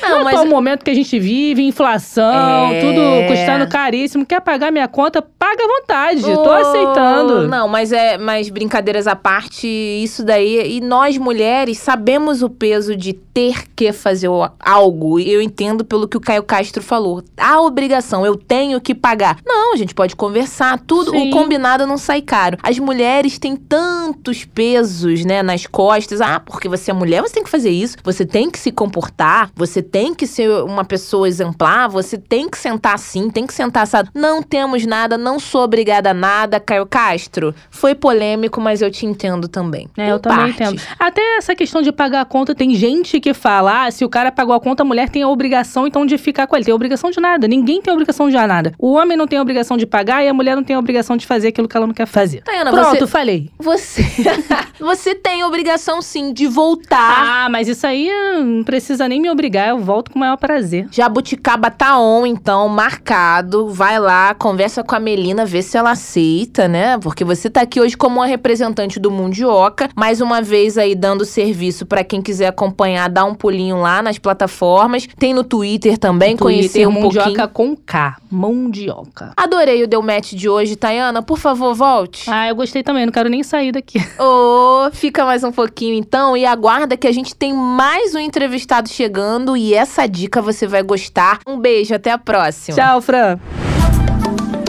Não, Não, mas é o momento que a gente vive, inflação, É. tudo custando caríssimo. Quer pagar minha conta? Paga à vontade. Tô Oh, aceitando. Não, mas é, mas brincadeiras à parte, isso daí, e nós mulheres sabemos o peso de ter que fazer algo. Eu entendo pelo que o Caio Castro falou. A obrigação, eu tenho que pagar. Não, a gente pode conversar, tudo, Sim. o combinado não sai caro. As mulheres têm tantos pesos, né, nas costas. Ah, porque você é mulher, você tem que fazer isso, você tem que se comportar, você tem que ser uma pessoa exemplar, você tem que sentar assim, tem que sentar assado. Não temos nada, não sou obrigada a nada, Caio Castro. Foi polêmico, mas eu te entendo também. É, eu Em também parte. entendo. Até essa questão de pagar a conta, tem gente que fala: ah, se o cara pagou a conta, a mulher tem a obrigação então de ficar com ele. Tem obrigação de nada. Ninguém tem obrigação de nada. O homem não tem a obrigação de pagar e a mulher não tem a obrigação de fazer aquilo que ela não quer fazer. Tayana, Pronto, você, falei. você, você tem obrigação sim de voltar. Ah, mas isso aí não precisa nem me obrigar, eu volto com o maior prazer. Jabuticaba tá on, então, marcado. Vai lá, conversa com a Melina, vê se ela aceita, né? Porque você tá aqui hoje como uma representante do Mundioca. Mais uma vez aí dando serviço pra quem quiser acompanhar, dá um pulinho lá nas plataformas. Tem no Twitter também, conhecer um mundioca pouquinho. com K. Mundioca. Adorei o Deu Match de hoje, Tayana. Por favor, volte. Ah, eu gostei também, não quero nem sair daqui. Ô, fica mais um pouquinho então e aguarda que a gente tem mais um entrevistado chegando e essa dica você vai gostar. Um beijo, até a próxima. Tchau, Fran.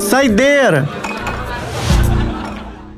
Saideira!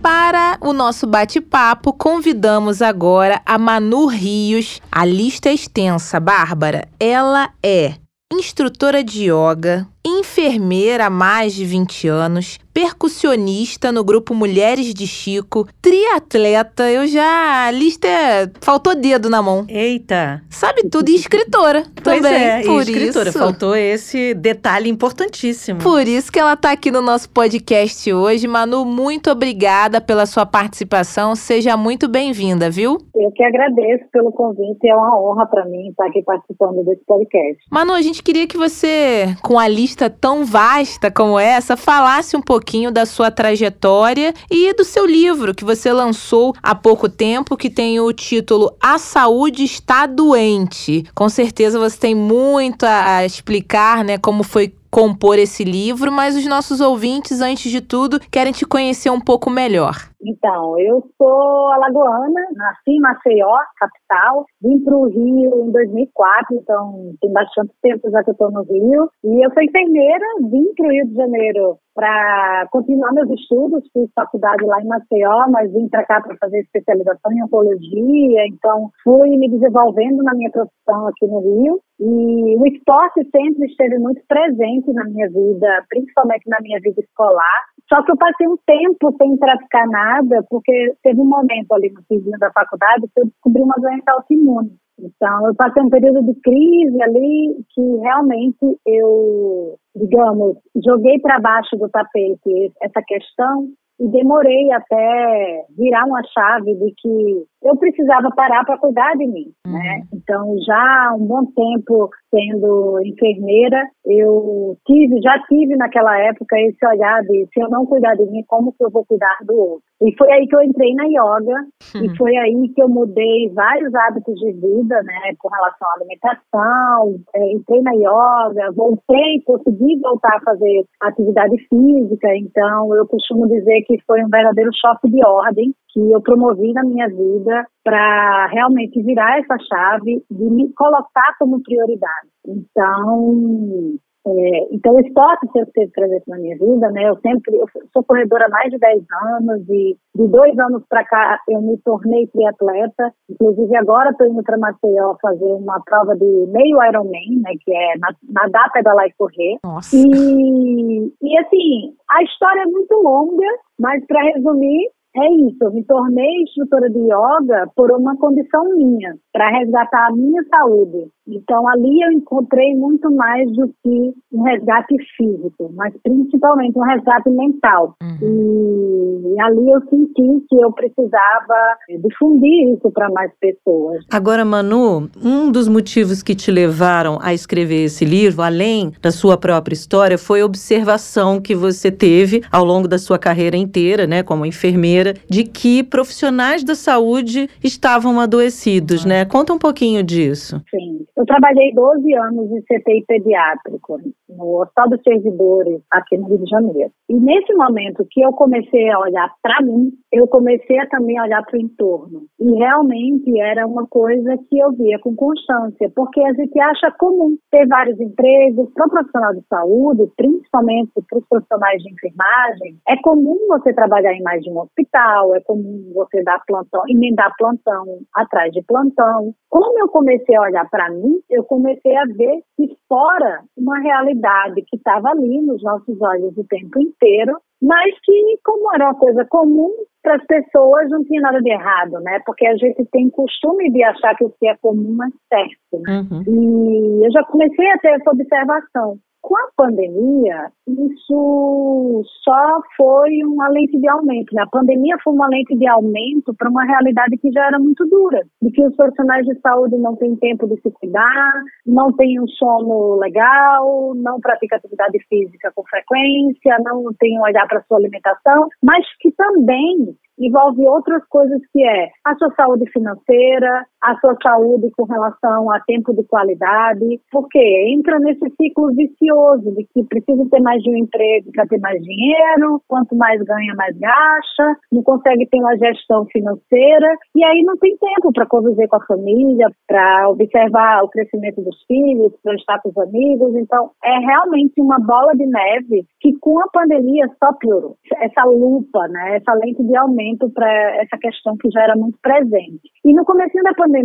Para o nosso bate-papo, convidamos agora a Manu Rios. A lista é extensa, Bárbara. Ela é instrutora de yoga, enfermeira há mais de 20 anos, percussionista no grupo Mulheres de Chico, triatleta, eu já. A lista é... faltou dedo na mão. Eita! Sabe tudo, e escritora pois também. É, por escritora, isso, faltou esse detalhe importantíssimo. Por isso que ela está aqui no nosso podcast hoje. Manu, muito obrigada pela sua participação. Seja muito bem-vinda, viu? Eu que agradeço pelo convite, é uma honra para mim estar aqui participando desse podcast. Manu, a gente queria que você, com a lista tão vasta como essa, falasse um pouquinho pouquinho da sua trajetória e do seu livro que você lançou há pouco tempo, que tem o título A Saúde Está Doente. Com certeza você tem muito a, explicar, né, como foi compor esse livro, mas os nossos ouvintes, antes de tudo, querem te conhecer um pouco melhor. Então, eu sou alagoana, nasci em Maceió, capital, vim para o Rio em 2004, então tem bastante tempo já que eu estou no Rio. E eu sou enfermeira, vim para o Rio de Janeiro para continuar meus estudos, fiz faculdade lá em Maceió, mas vim para cá para fazer especialização em oncologia, então fui me desenvolvendo na minha profissão aqui no Rio. E o esporte sempre esteve muito presente na minha vida, principalmente na minha vida escolar. Só que eu passei um tempo sem praticar nada, porque teve um momento ali no finzinho da faculdade que eu descobri uma doença autoimune. Então, eu passei um período de crise ali que realmente eu, digamos, joguei para baixo do tapete essa questão e demorei até virar uma chave de que eu precisava parar para cuidar de mim, uhum. né? Então, já há um bom tempo sendo enfermeira, eu tive, já tive naquela época esse olhar de se eu não cuidar de mim, como que eu vou cuidar do outro? E foi aí que eu entrei na yoga uhum. e foi aí que eu mudei vários hábitos de vida, né, com relação à alimentação, é, entrei na yoga, voltei, consegui voltar a fazer atividade física, então eu costumo dizer que foi um verdadeiro choque de ordem que eu promovi na minha vida para realmente virar essa chave de me colocar como prioridade. Então, é, então o esporte sempre teve presente na minha vida, né? Eu sempre, eu sou corredora há mais de 10 anos e de dois anos para cá eu me tornei triatleta. Inclusive agora estou indo para Maceió fazer uma prova de meio Ironman, né? Que é nadar, pedalar e correr. Nossa. E, e assim, a história é muito longa, mas para resumir, é isso, eu me tornei instrutora de yoga por uma condição minha, para resgatar a minha saúde. Então ali eu encontrei muito mais do que um resgate físico, mas principalmente um resgate mental. Uhum. E ali eu senti que eu precisava difundir isso para mais pessoas. Agora, Manu, um dos motivos que te levaram a escrever esse livro, além da sua própria história, foi a observação que você teve ao longo da sua carreira inteira, né, como enfermeira, de que profissionais da saúde estavam adoecidos, né? Conta um pouquinho disso. Sim. Eu trabalhei 12 anos em CTI pediátrico, no Hospital dos Servidores, aqui no Rio de Janeiro. E nesse momento que eu comecei a olhar para mim, eu comecei a também olhar para o entorno. E realmente era uma coisa que eu via com constância, porque a gente acha comum ter vários empregos para o profissional de saúde, principalmente para os profissionais de enfermagem. É comum você trabalhar em mais de um hospital, é comum você dar plantão, emendar plantão atrás de plantão. Como eu comecei a olhar para mim, eu comecei a ver que fora uma realidade que estava ali nos nossos olhos o tempo inteiro, mas que, como era uma coisa comum para as pessoas, não tinha nada de errado, né? Porque a gente tem costume de achar que o que é comum é certo. Né? Uhum. E eu já comecei a ter essa observação. Com a pandemia, isso só foi uma lente de aumento. Né? A pandemia foi uma lente de aumento para uma realidade que já era muito dura, de que os profissionais de saúde não têm tempo de se cuidar, não têm um sono legal, não praticam atividade física com frequência, não têm um olhar para sua alimentação, mas que também envolve outras coisas que é a sua saúde financeira, a sua saúde com relação a tempo de qualidade, porque entra nesse ciclo vicioso de que precisa ter mais de um emprego para ter mais dinheiro, quanto mais ganha, mais gasta, não consegue ter uma gestão financeira, e aí não tem tempo para conviver com a família, para observar o crescimento dos filhos, para estar com os amigos. Então, é realmente uma bola de neve que com a pandemia só piorou. Essa lupa, né, essa lente de aumento para essa questão que já era muito presente. E no começo da pandemia,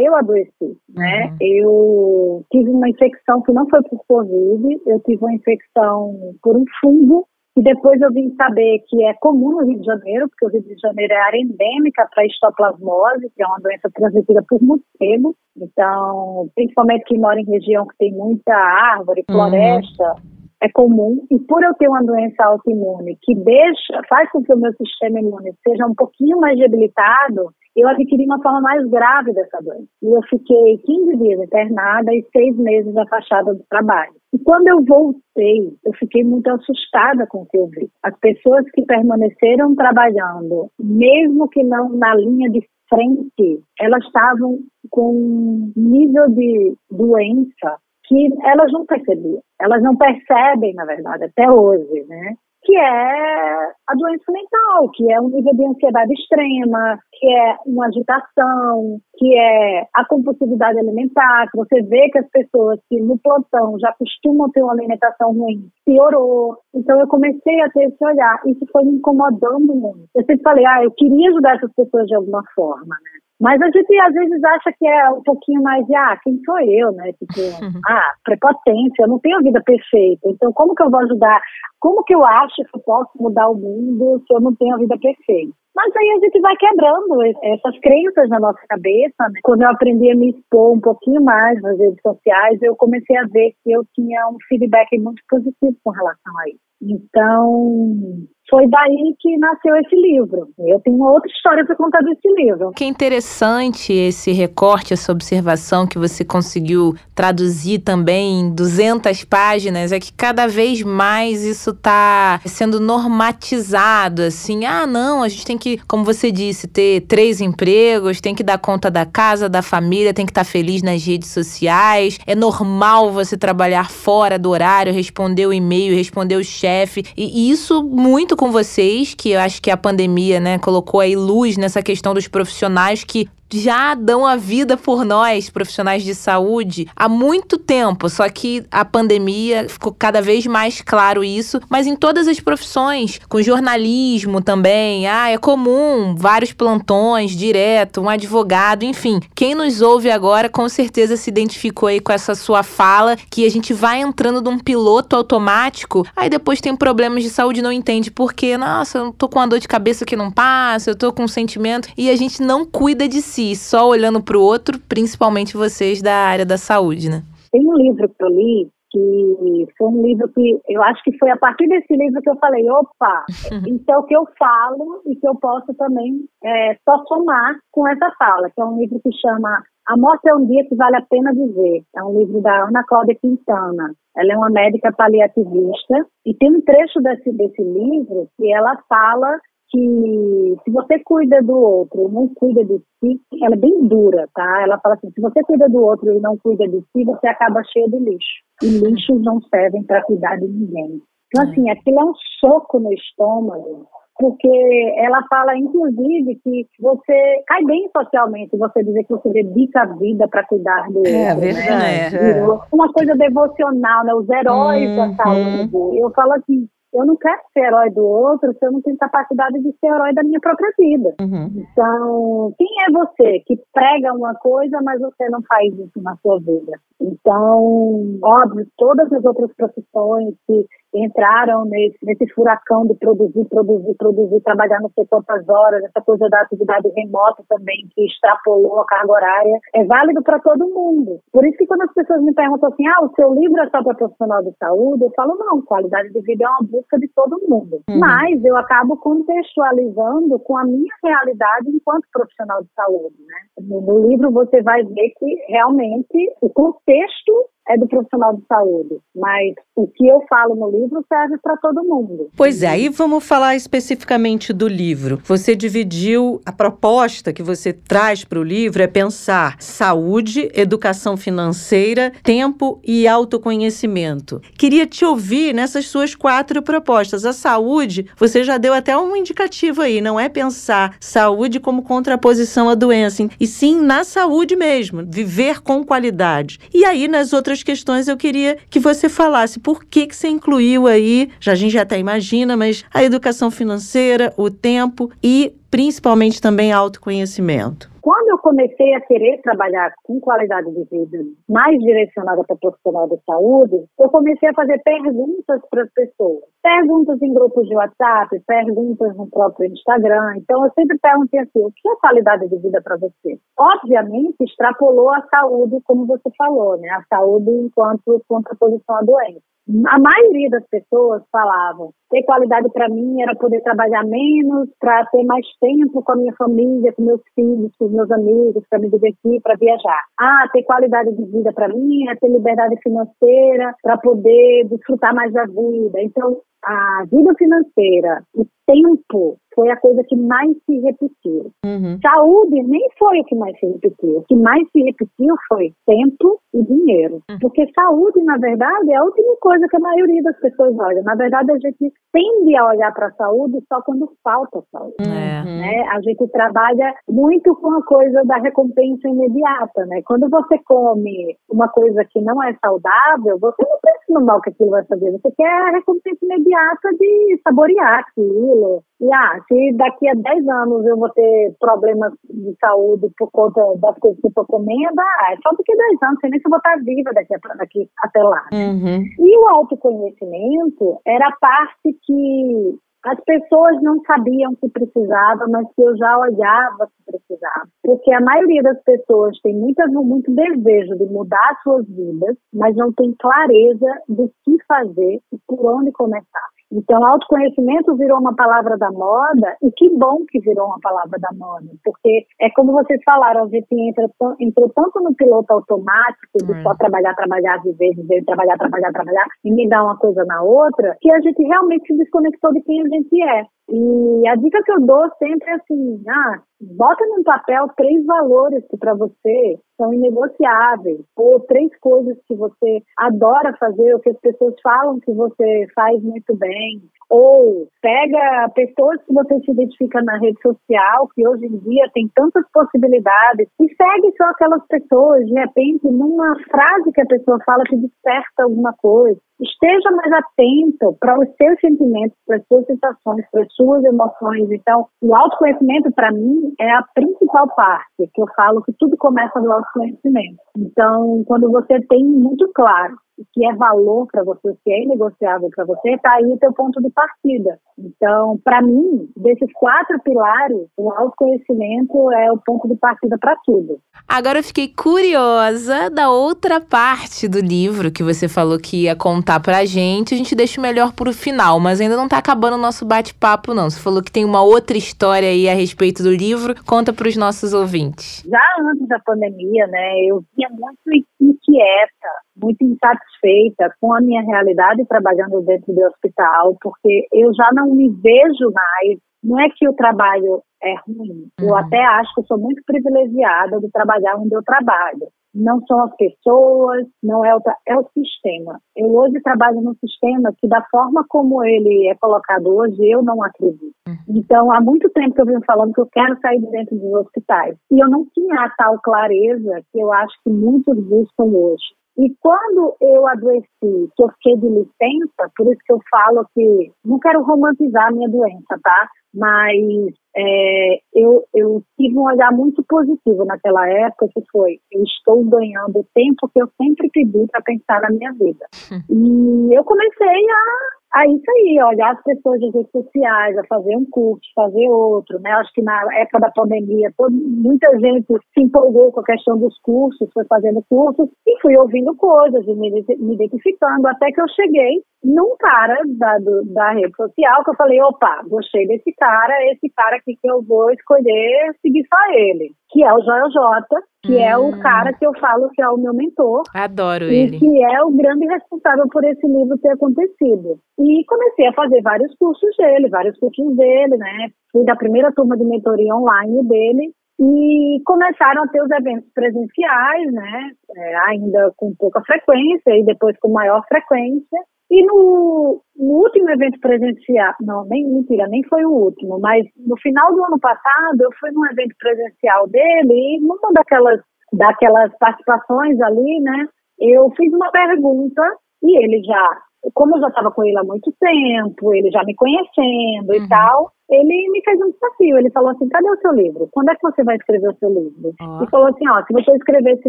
eu adoeci, né? Uhum. Eu tive uma infecção que não foi por Covid, eu tive uma infecção por um fungo e depois eu vim saber que é comum no Rio de Janeiro, porque o Rio de Janeiro é área endêmica para histoplasmose, que é uma doença transmitida por morcego. Então, principalmente quem mora em região que tem muita árvore, uhum. floresta, uhum. é comum. E por eu ter uma doença autoimune que deixa, faz com que o meu sistema imune seja um pouquinho mais debilitado, eu adquiri uma forma mais grave dessa doença. E eu fiquei 15 dias internada e seis meses afastada do trabalho. E quando eu voltei, eu fiquei muito assustada com o que eu vi. As pessoas que permaneceram trabalhando, mesmo que não na linha de frente, elas estavam com um nível de doença que elas não percebiam. Elas não percebem, na verdade, até hoje, né? Que é a doença mental, que é um nível de ansiedade extrema, que é uma agitação, que é a compulsividade alimentar, que você vê que as pessoas que no plantão já costumam ter uma alimentação ruim, piorou. Então eu comecei a ter esse olhar, isso foi me incomodando muito. Eu sempre falei, ah, eu queria ajudar essas pessoas de alguma forma, né? Mas a gente às vezes acha que é um pouquinho mais de, ah, quem sou eu, né? Tipo, uhum. ah, prepotência, eu não tenho a vida perfeita. Então, como que eu vou ajudar? Como que eu acho que eu posso mudar o mundo se eu não tenho a vida perfeita? Mas aí a gente vai quebrando essas crenças na nossa cabeça. Né? Quando eu aprendi a me expor um pouquinho mais nas redes sociais, eu comecei a ver que eu tinha um feedback muito positivo com relação a isso. Então, foi daí que nasceu esse livro. Eu tenho outra história para contar desse livro. Que interessante esse recorte, essa observação que você conseguiu traduzir também em 200 páginas. É que cada vez mais isso está sendo normatizado, assim. Ah, não, a gente tem que, como você disse, ter três empregos, tem que dar conta da casa, da família, tem que estar tá feliz nas redes sociais. É normal você trabalhar fora do horário, responder o e-mail, responder o chefe. E isso muito com vocês, que eu acho que a pandemia, né, colocou aí luz nessa questão dos profissionais que já dão a vida por nós, profissionais de saúde, há muito tempo. Só que a pandemia ficou cada vez mais claro isso, mas em todas as profissões, com jornalismo também. Ah, é comum, vários plantões direto, um advogado, enfim. Quem nos ouve agora com certeza se identificou aí com essa sua fala, que a gente vai entrando num piloto automático, aí depois tem problemas de saúde não entende por quê. Nossa, eu tô com uma dor de cabeça que não passa, eu tô com um sentimento e a gente não cuida de si si, só olhando para o outro, principalmente vocês da área da saúde, né? Tem um livro que eu li que foi um livro que eu acho que foi a partir desse livro que eu falei, opa, isso é o que eu falo e que eu posso também é, só somar com essa fala, que é um livro que chama A Morte é um Dia que Vale a Pena Viver. É um livro da Ana Cláudia Quintana. Ela é uma médica paliativista e tem um trecho desse, desse livro que ela fala que se você cuida do outro e não cuida de si, ela é bem dura, tá? Ela fala assim, se você cuida do outro e não cuida de si, você acaba cheio de lixo. E lixos não servem para cuidar de ninguém. Então, assim, aquilo é um soco no estômago, porque ela fala, inclusive, que você cai bem socialmente, você dizer que você dedica a vida para cuidar do é, outro. É verdade. Né? É. Uma coisa devocional, né? Os heróis uhum. da saúde. Eu falo assim, eu não quero ser herói do outro se eu não tenho capacidade de ser herói da minha própria vida. Uhum. Então, quem é você que prega uma coisa, mas você não faz isso na sua vida? Então, óbvio, todas as outras profissões que entraram nesse, nesse furacão de produzir, produzir, produzir, trabalhar não sei quantas horas, essa coisa da atividade remota também, que extrapolou a carga horária, é válido para todo mundo. Por isso que quando as pessoas me perguntam assim, ah, o seu livro é só para profissional de saúde, eu falo, não, qualidade de vida é uma busca de todo mundo. Uhum. Mas eu acabo contextualizando com a minha realidade enquanto profissional de saúde, né? No livro você vai ver que realmente o contexto é do profissional de saúde, mas o que eu falo no livro serve para todo mundo. Pois é, aí vamos falar especificamente do livro. Você dividiu a proposta que você traz para o livro é pensar saúde, educação financeira, tempo e autoconhecimento. Queria te ouvir nessas suas quatro propostas. A saúde, você já deu até um indicativo aí, não é pensar saúde como contraposição à doença, e sim na saúde mesmo, viver com qualidade. E aí nas outras questões eu queria que você falasse por que que você incluiu aí, já a gente já até imagina, mas a educação financeira, o tempo e principalmente também autoconhecimento. Quando eu comecei a querer trabalhar com qualidade de vida mais direcionada para profissional da saúde, eu comecei a fazer perguntas para as pessoas. Perguntas em grupos de WhatsApp, perguntas no próprio Instagram. Então, eu sempre perguntei assim: o que é qualidade de vida para você? Obviamente, extrapolou a saúde, como você falou, né? A saúde enquanto contraposição à doença. A maioria das pessoas falavam ter qualidade para mim era poder trabalhar menos, para ter mais tempo com a minha família, com meus filhos, com meus amigos, para me divertir, para viajar. Ah, ter qualidade de vida para mim é ter liberdade financeira, para poder desfrutar mais da vida. Então, a vida financeira, o tempo foi a coisa que mais se repetiu. Uhum. Saúde nem foi o que mais se repetiu. O que mais se repetiu foi tempo e dinheiro. Uhum. Porque saúde, na verdade, é a última coisa que a maioria das pessoas olha. Na verdade, a gente tende a olhar para a saúde só quando falta saúde. Uhum. Né? A gente trabalha muito com a coisa da recompensa imediata. Né? Quando você come uma coisa que não é saudável, você não pensa no mal que aquilo vai fazer. Você quer a recompensa imediata de saborear aquilo. E ah, se daqui a 10 anos eu vou ter problemas de saúde por conta das coisas que eu estou comendo, ah, é só daqui a 10 anos, sei nem se eu vou estar viva daqui, a, daqui até lá. Uhum. E o autoconhecimento era a parte que as pessoas não sabiam que precisava, mas que eu já olhava que precisava. Porque a maioria das pessoas tem muita, muito desejo de mudar suas vidas, mas não tem clareza do que fazer e por onde começar. Então, autoconhecimento virou uma palavra da moda, e que bom que virou uma palavra da moda, porque é como vocês falaram, a gente entra, entrou tanto no piloto automático, de só trabalhar, trabalhar, viver, viver, trabalhar, trabalhar, trabalhar, e me dar uma coisa na outra, que a gente realmente se desconectou de quem a gente é. E a dica que eu dou sempre é assim, ah, bota num papel três valores que para você são inegociáveis, ou três coisas que você adora fazer, ou que as pessoas falam que você faz muito bem, ou pega pessoas que você se identifica na rede social, que hoje em dia tem tantas possibilidades, e segue só aquelas pessoas, de repente, numa frase que a pessoa fala que desperta alguma coisa. Esteja mais atento para os seus sentimentos, para as suas sensações, para as suas emoções. Então, o autoconhecimento, para mim, é a principal parte, que eu falo que tudo começa no autoconhecimento. Então, quando você tem muito claro o que é valor para você, o que é inegociável para você, está aí o teu ponto de partida. Então, para mim, desses quatro pilares, o autoconhecimento é o ponto de partida para tudo. Agora eu fiquei curiosa da outra parte do livro que você falou que ia contar pra gente. A gente deixa o melhor pro final, mas ainda não tá acabando o nosso bate-papo, não. Você falou que tem uma outra história aí a respeito do livro. Conta pros nossos ouvintes. Já antes da pandemia, né, eu vinha muito inquieta, muito insatisfeita com a minha realidade trabalhando dentro do hospital, porque eu já não me vejo mais. Não é que o trabalho é ruim, uhum. eu até acho que sou muito privilegiada de trabalhar onde eu trabalho não são as pessoas, não é o, é o sistema. Eu hoje trabalho num sistema que, da forma como ele é colocado hoje, eu não acredito. Uhum. Então, há muito tempo que eu venho falando que eu quero sair de dentro dos hospitais. E eu não tinha a tal clareza que eu acho que muitos buscam hoje. E quando eu adoeci, que eu fiquei de licença, por isso que eu falo que não quero romantizar a minha doença, tá? Mas é, eu, eu tive um olhar muito positivo naquela época, que foi, eu estou ganhando o tempo que eu sempre pedi para pensar na minha vida. E eu comecei a a isso aí, olhar as pessoas das redes sociais, a fazer um curso, fazer outro, né? Acho que na época da pandemia, todo, muita gente se empolgou com a questão dos cursos, foi fazendo cursos e fui ouvindo coisas e me, me identificando, até que eu cheguei num cara da, do, da rede social que eu falei, opa, gostei desse cara, esse cara aqui que eu vou escolher seguir só ele, que é o Joel J, que hum. é o hum. cara que eu falo que é o meu mentor. Adoro e ele. que é o grande responsável por esse livro ter acontecido. E comecei a fazer vários cursos dele, vários cursos dele, né? Fui da primeira turma de mentoria online dele e começaram a ter os eventos presenciais, né? É, ainda com pouca frequência e depois com maior frequência. E no, no, último evento presencial, não, nem mentira, nem foi o último, mas no final do ano passado eu fui num evento presencial dele e numa daquelas, daquelas participações ali, né, eu fiz uma pergunta e ele já, como eu já estava com ele há muito tempo, ele já me conhecendo uhum. e tal, ele me fez um desafio. Ele falou assim: cadê o seu livro? Quando é que você vai escrever o seu livro? Oh. E falou assim: ó, se você escrever esse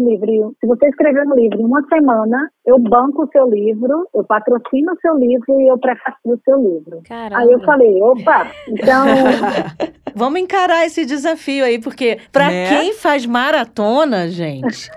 livro, se você escrever um livro em uma semana, eu banco o seu livro, eu patrocino o seu livro e eu prefacio o seu livro. Caramba. Aí eu falei: opa, então. Vamos encarar esse desafio aí, porque para né? quem faz maratona, gente.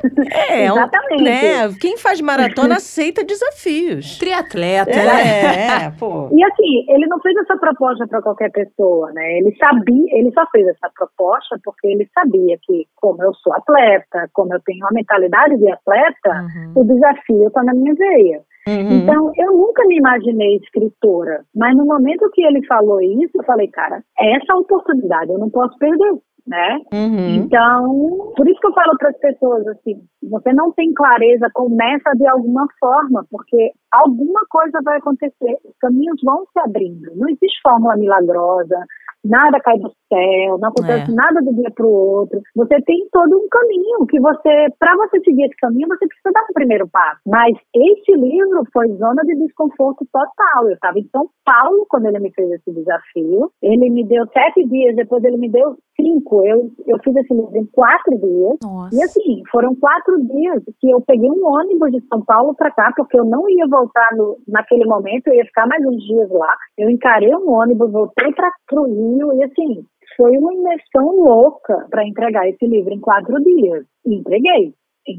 É, Exatamente. né? Quem faz maratona aceita desafios. Triatleta, é, né? É, pô. E assim, ele não fez essa proposta para qualquer pessoa pessoa, né? Ele sabia, ele só fez essa proposta porque ele sabia que, como eu sou atleta, como eu tenho uma mentalidade de atleta, uhum. o desafio está na minha veia. Uhum. Então, eu nunca me imaginei escritora, mas no momento que ele falou isso, eu falei, cara, essa oportunidade eu não posso perder né? Uhum. Então, por isso que eu falo para as pessoas assim, você não tem clareza, começa de alguma forma, porque alguma coisa vai acontecer, os caminhos vão se abrindo. Não existe fórmula milagrosa, nada cai do céu, não acontece é. nada do dia para o outro. Você tem todo um caminho que você, para você seguir esse caminho, você precisa dar o primeiro passo. Mas esse livro foi zona de desconforto total. Eu estava em São Paulo quando ele me fez esse desafio. Ele me deu sete dias, depois ele me deu cinco. Eu, eu fiz esse livro em quatro dias. Nossa. E assim, foram quatro dias que eu peguei um ônibus de São Paulo para cá, porque eu não ia voltar no, naquele momento, eu ia ficar mais uns dias lá. Eu encarei um ônibus, voltei para o Rio e assim, foi uma imersão louca para entregar esse livro em quatro dias. E entreguei.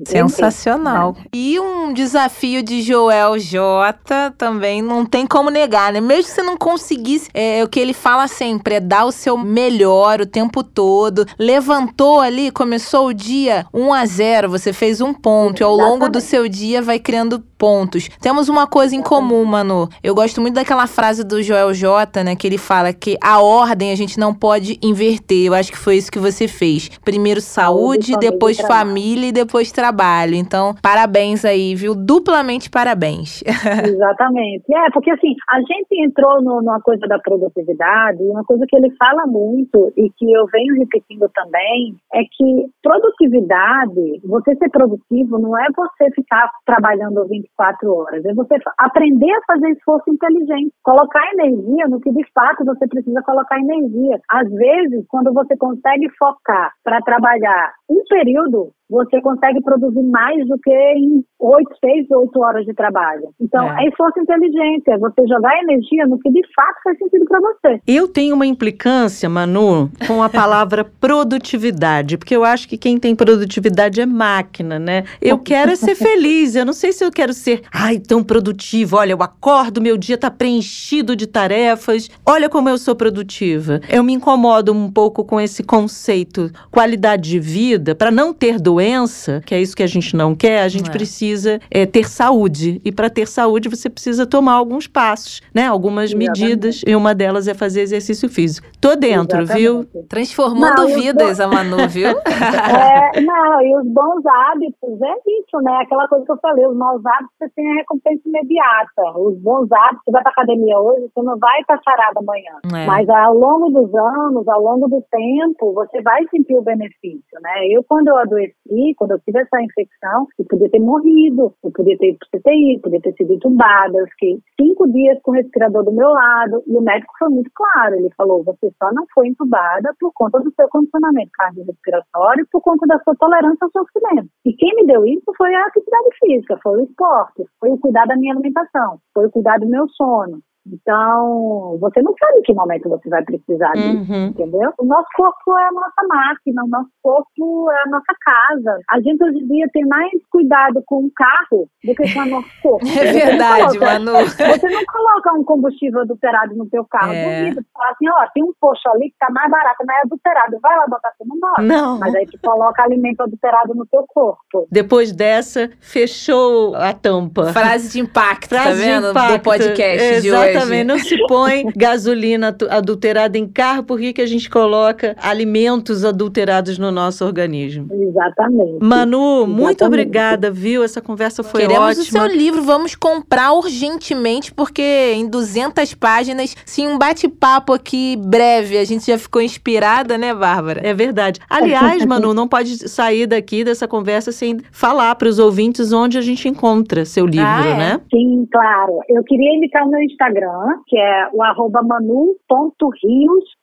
Sensacional. E um desafio de Joel J também não tem como negar, né? Mesmo você não conseguisse, é, o que ele fala sempre é dar o seu melhor o tempo todo. Levantou ali, começou o dia 1 a 0, você fez um ponto e ao longo do seu dia vai criando pontos. Temos uma coisa em comum, Manu. Eu gosto muito daquela frase do Joel J, né, que ele fala que a ordem a gente não pode inverter. Eu acho que foi isso que você fez. Primeiro saúde, saúde depois família e depois trabalho. Então, parabéns aí, viu? Duplamente parabéns. Exatamente. É, porque assim, a gente entrou no, numa coisa da produtividade, uma coisa que ele fala muito e que eu venho repetindo também, é que produtividade, você ser produtivo não é você ficar trabalhando 24 horas, é você aprender a fazer esforço inteligente, colocar energia no que de fato você precisa colocar energia. Às vezes, quando você consegue focar para trabalhar um período, você consegue produzir mais do que em 8, 6, 8 horas de trabalho. Então, é, é esforço inteligente, é você jogar energia no que de fato faz sentido para você. Eu tenho uma implicância, Manu, com a palavra produtividade, porque eu acho que quem tem produtividade é máquina, né? Eu quero é ser feliz, eu não sei se eu quero ser, ai, tão produtivo, olha, eu acordo, meu dia tá preenchido de tarefas, olha como eu sou produtiva. Eu me incomodo um pouco com esse conceito, qualidade de vida, para não ter doença doença, que é isso que a gente não quer, a gente é. precisa é, ter saúde. E para ter saúde, você precisa tomar alguns passos, né? Algumas Exatamente. medidas. E uma delas é fazer exercício físico. Tô dentro, Exatamente. viu? Transformando não, vidas, a Manu, viu? é, não, e os bons hábitos é isso, né? Aquela coisa que eu falei, os maus hábitos você tem a recompensa imediata. Os bons hábitos, você vai pra academia hoje, você não vai estar sarado amanhã. É. Mas ao longo dos anos, ao longo do tempo, você vai sentir o benefício, né? Eu, quando eu adoeci, quando eu tive essa infecção, eu podia ter morrido, eu podia ter ido para CTI, podia ter sido entubada. Eu fiquei cinco dias com o respirador do meu lado e o médico foi muito claro. Ele falou: você só não foi entubada por conta do seu condicionamento cardiorrespiratório, por conta da sua tolerância ao sofrimento. E quem me deu isso foi a atividade física, foi o esporte, foi o cuidar da minha alimentação, foi o cuidar do meu sono. Então, você não sabe em que momento você vai precisar disso, Uhum. entendeu? O nosso corpo é a nossa máquina, o nosso corpo é a nossa casa. A gente hoje em dia tem mais cuidado com o carro do que com o nosso corpo. É Você verdade, coloca- Manu. Você não coloca um combustível adulterado no teu carro. É. Duvido. Tu Fala assim, ó, tem um posto ali que tá mais barato, mas é adulterado. Vai lá botar, você não bota. Não. Mas aí tu coloca alimento adulterado no teu corpo. Depois dessa, fechou a tampa. Frase de impacto, tá Frase de vendo? Do podcast de Exatamente. Hoje. Não se põe gasolina adulterada em carro, por que que a gente coloca alimentos adulterados no nosso organismo? Exatamente. Manu, muito Exatamente. obrigada, viu? Essa conversa foi Queremos o ótima. seu livro, vamos comprar urgentemente, porque em 200 páginas, sim, um bate-papo aqui breve. A gente já ficou inspirada, né, Bárbara? É verdade. Aliás, Manu, não pode sair daqui dessa conversa sem falar para os ouvintes onde a gente encontra seu livro, Ah, é? né? Sim, claro. Eu queria indicar o meu Instagram, que é o arroba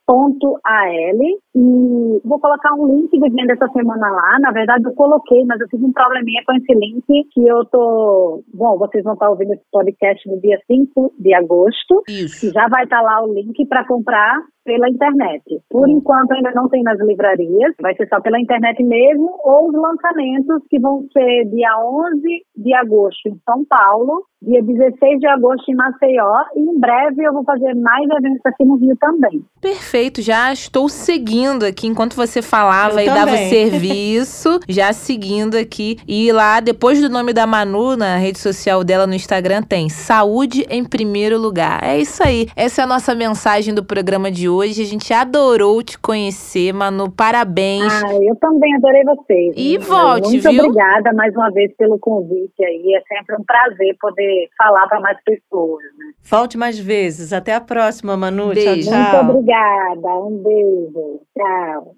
manu.rios.al e vou colocar um link de venda essa semana lá. Na verdade, eu coloquei, mas eu tive um probleminha com esse link que eu tô... Bom, vocês vão estar ouvindo esse podcast no dia 5 de agosto. Isso. E já vai estar lá o link para comprar pela internet. Por enquanto ainda não tem nas livrarias, vai ser só pela internet mesmo, ou os lançamentos que vão ser dia 11 de agosto em São Paulo, dia 16 de agosto em Maceió, e em breve eu vou fazer mais eventos aqui no Rio também. Perfeito, já estou seguindo aqui enquanto você falava Eu e dava o também. serviço, já seguindo aqui. E lá, depois do nome da Manu, na rede social dela no Instagram, tem Saúde em primeiro lugar. É isso aí. Essa é a nossa mensagem do programa de hoje. A gente adorou te conhecer, Manu. Parabéns. Ah, eu também adorei vocês. E volte, Muito viu? obrigada mais uma vez pelo convite aí. É sempre um prazer poder falar para mais pessoas. né? Volte mais vezes. Até a próxima, Manu. Beijo. Tchau, Muito tchau. obrigada. Um beijo. Tchau.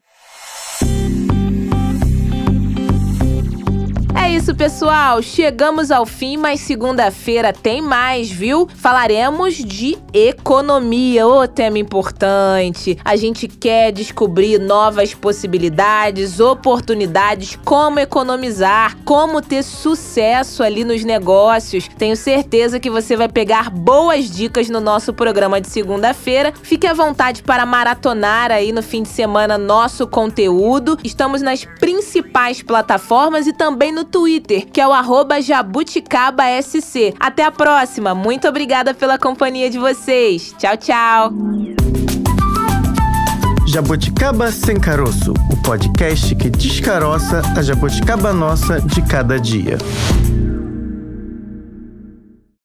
É isso, pessoal. Chegamos ao fim, mas segunda-feira tem mais, viu? Falaremos de economia, ô tema importante. A gente quer descobrir novas possibilidades, oportunidades, como economizar, como ter sucesso ali nos negócios. Tenho certeza que você vai pegar boas dicas no nosso programa de segunda-feira. Fique à vontade para maratonar aí no fim de semana nosso conteúdo. Estamos nas principais plataformas e também no Twitter, que é o jabuticabasc. Até a próxima. Muito obrigada pela companhia de vocês. Tchau, tchau. Jabuticaba Sem Caroço, o podcast que descaroça a jabuticaba nossa de cada dia.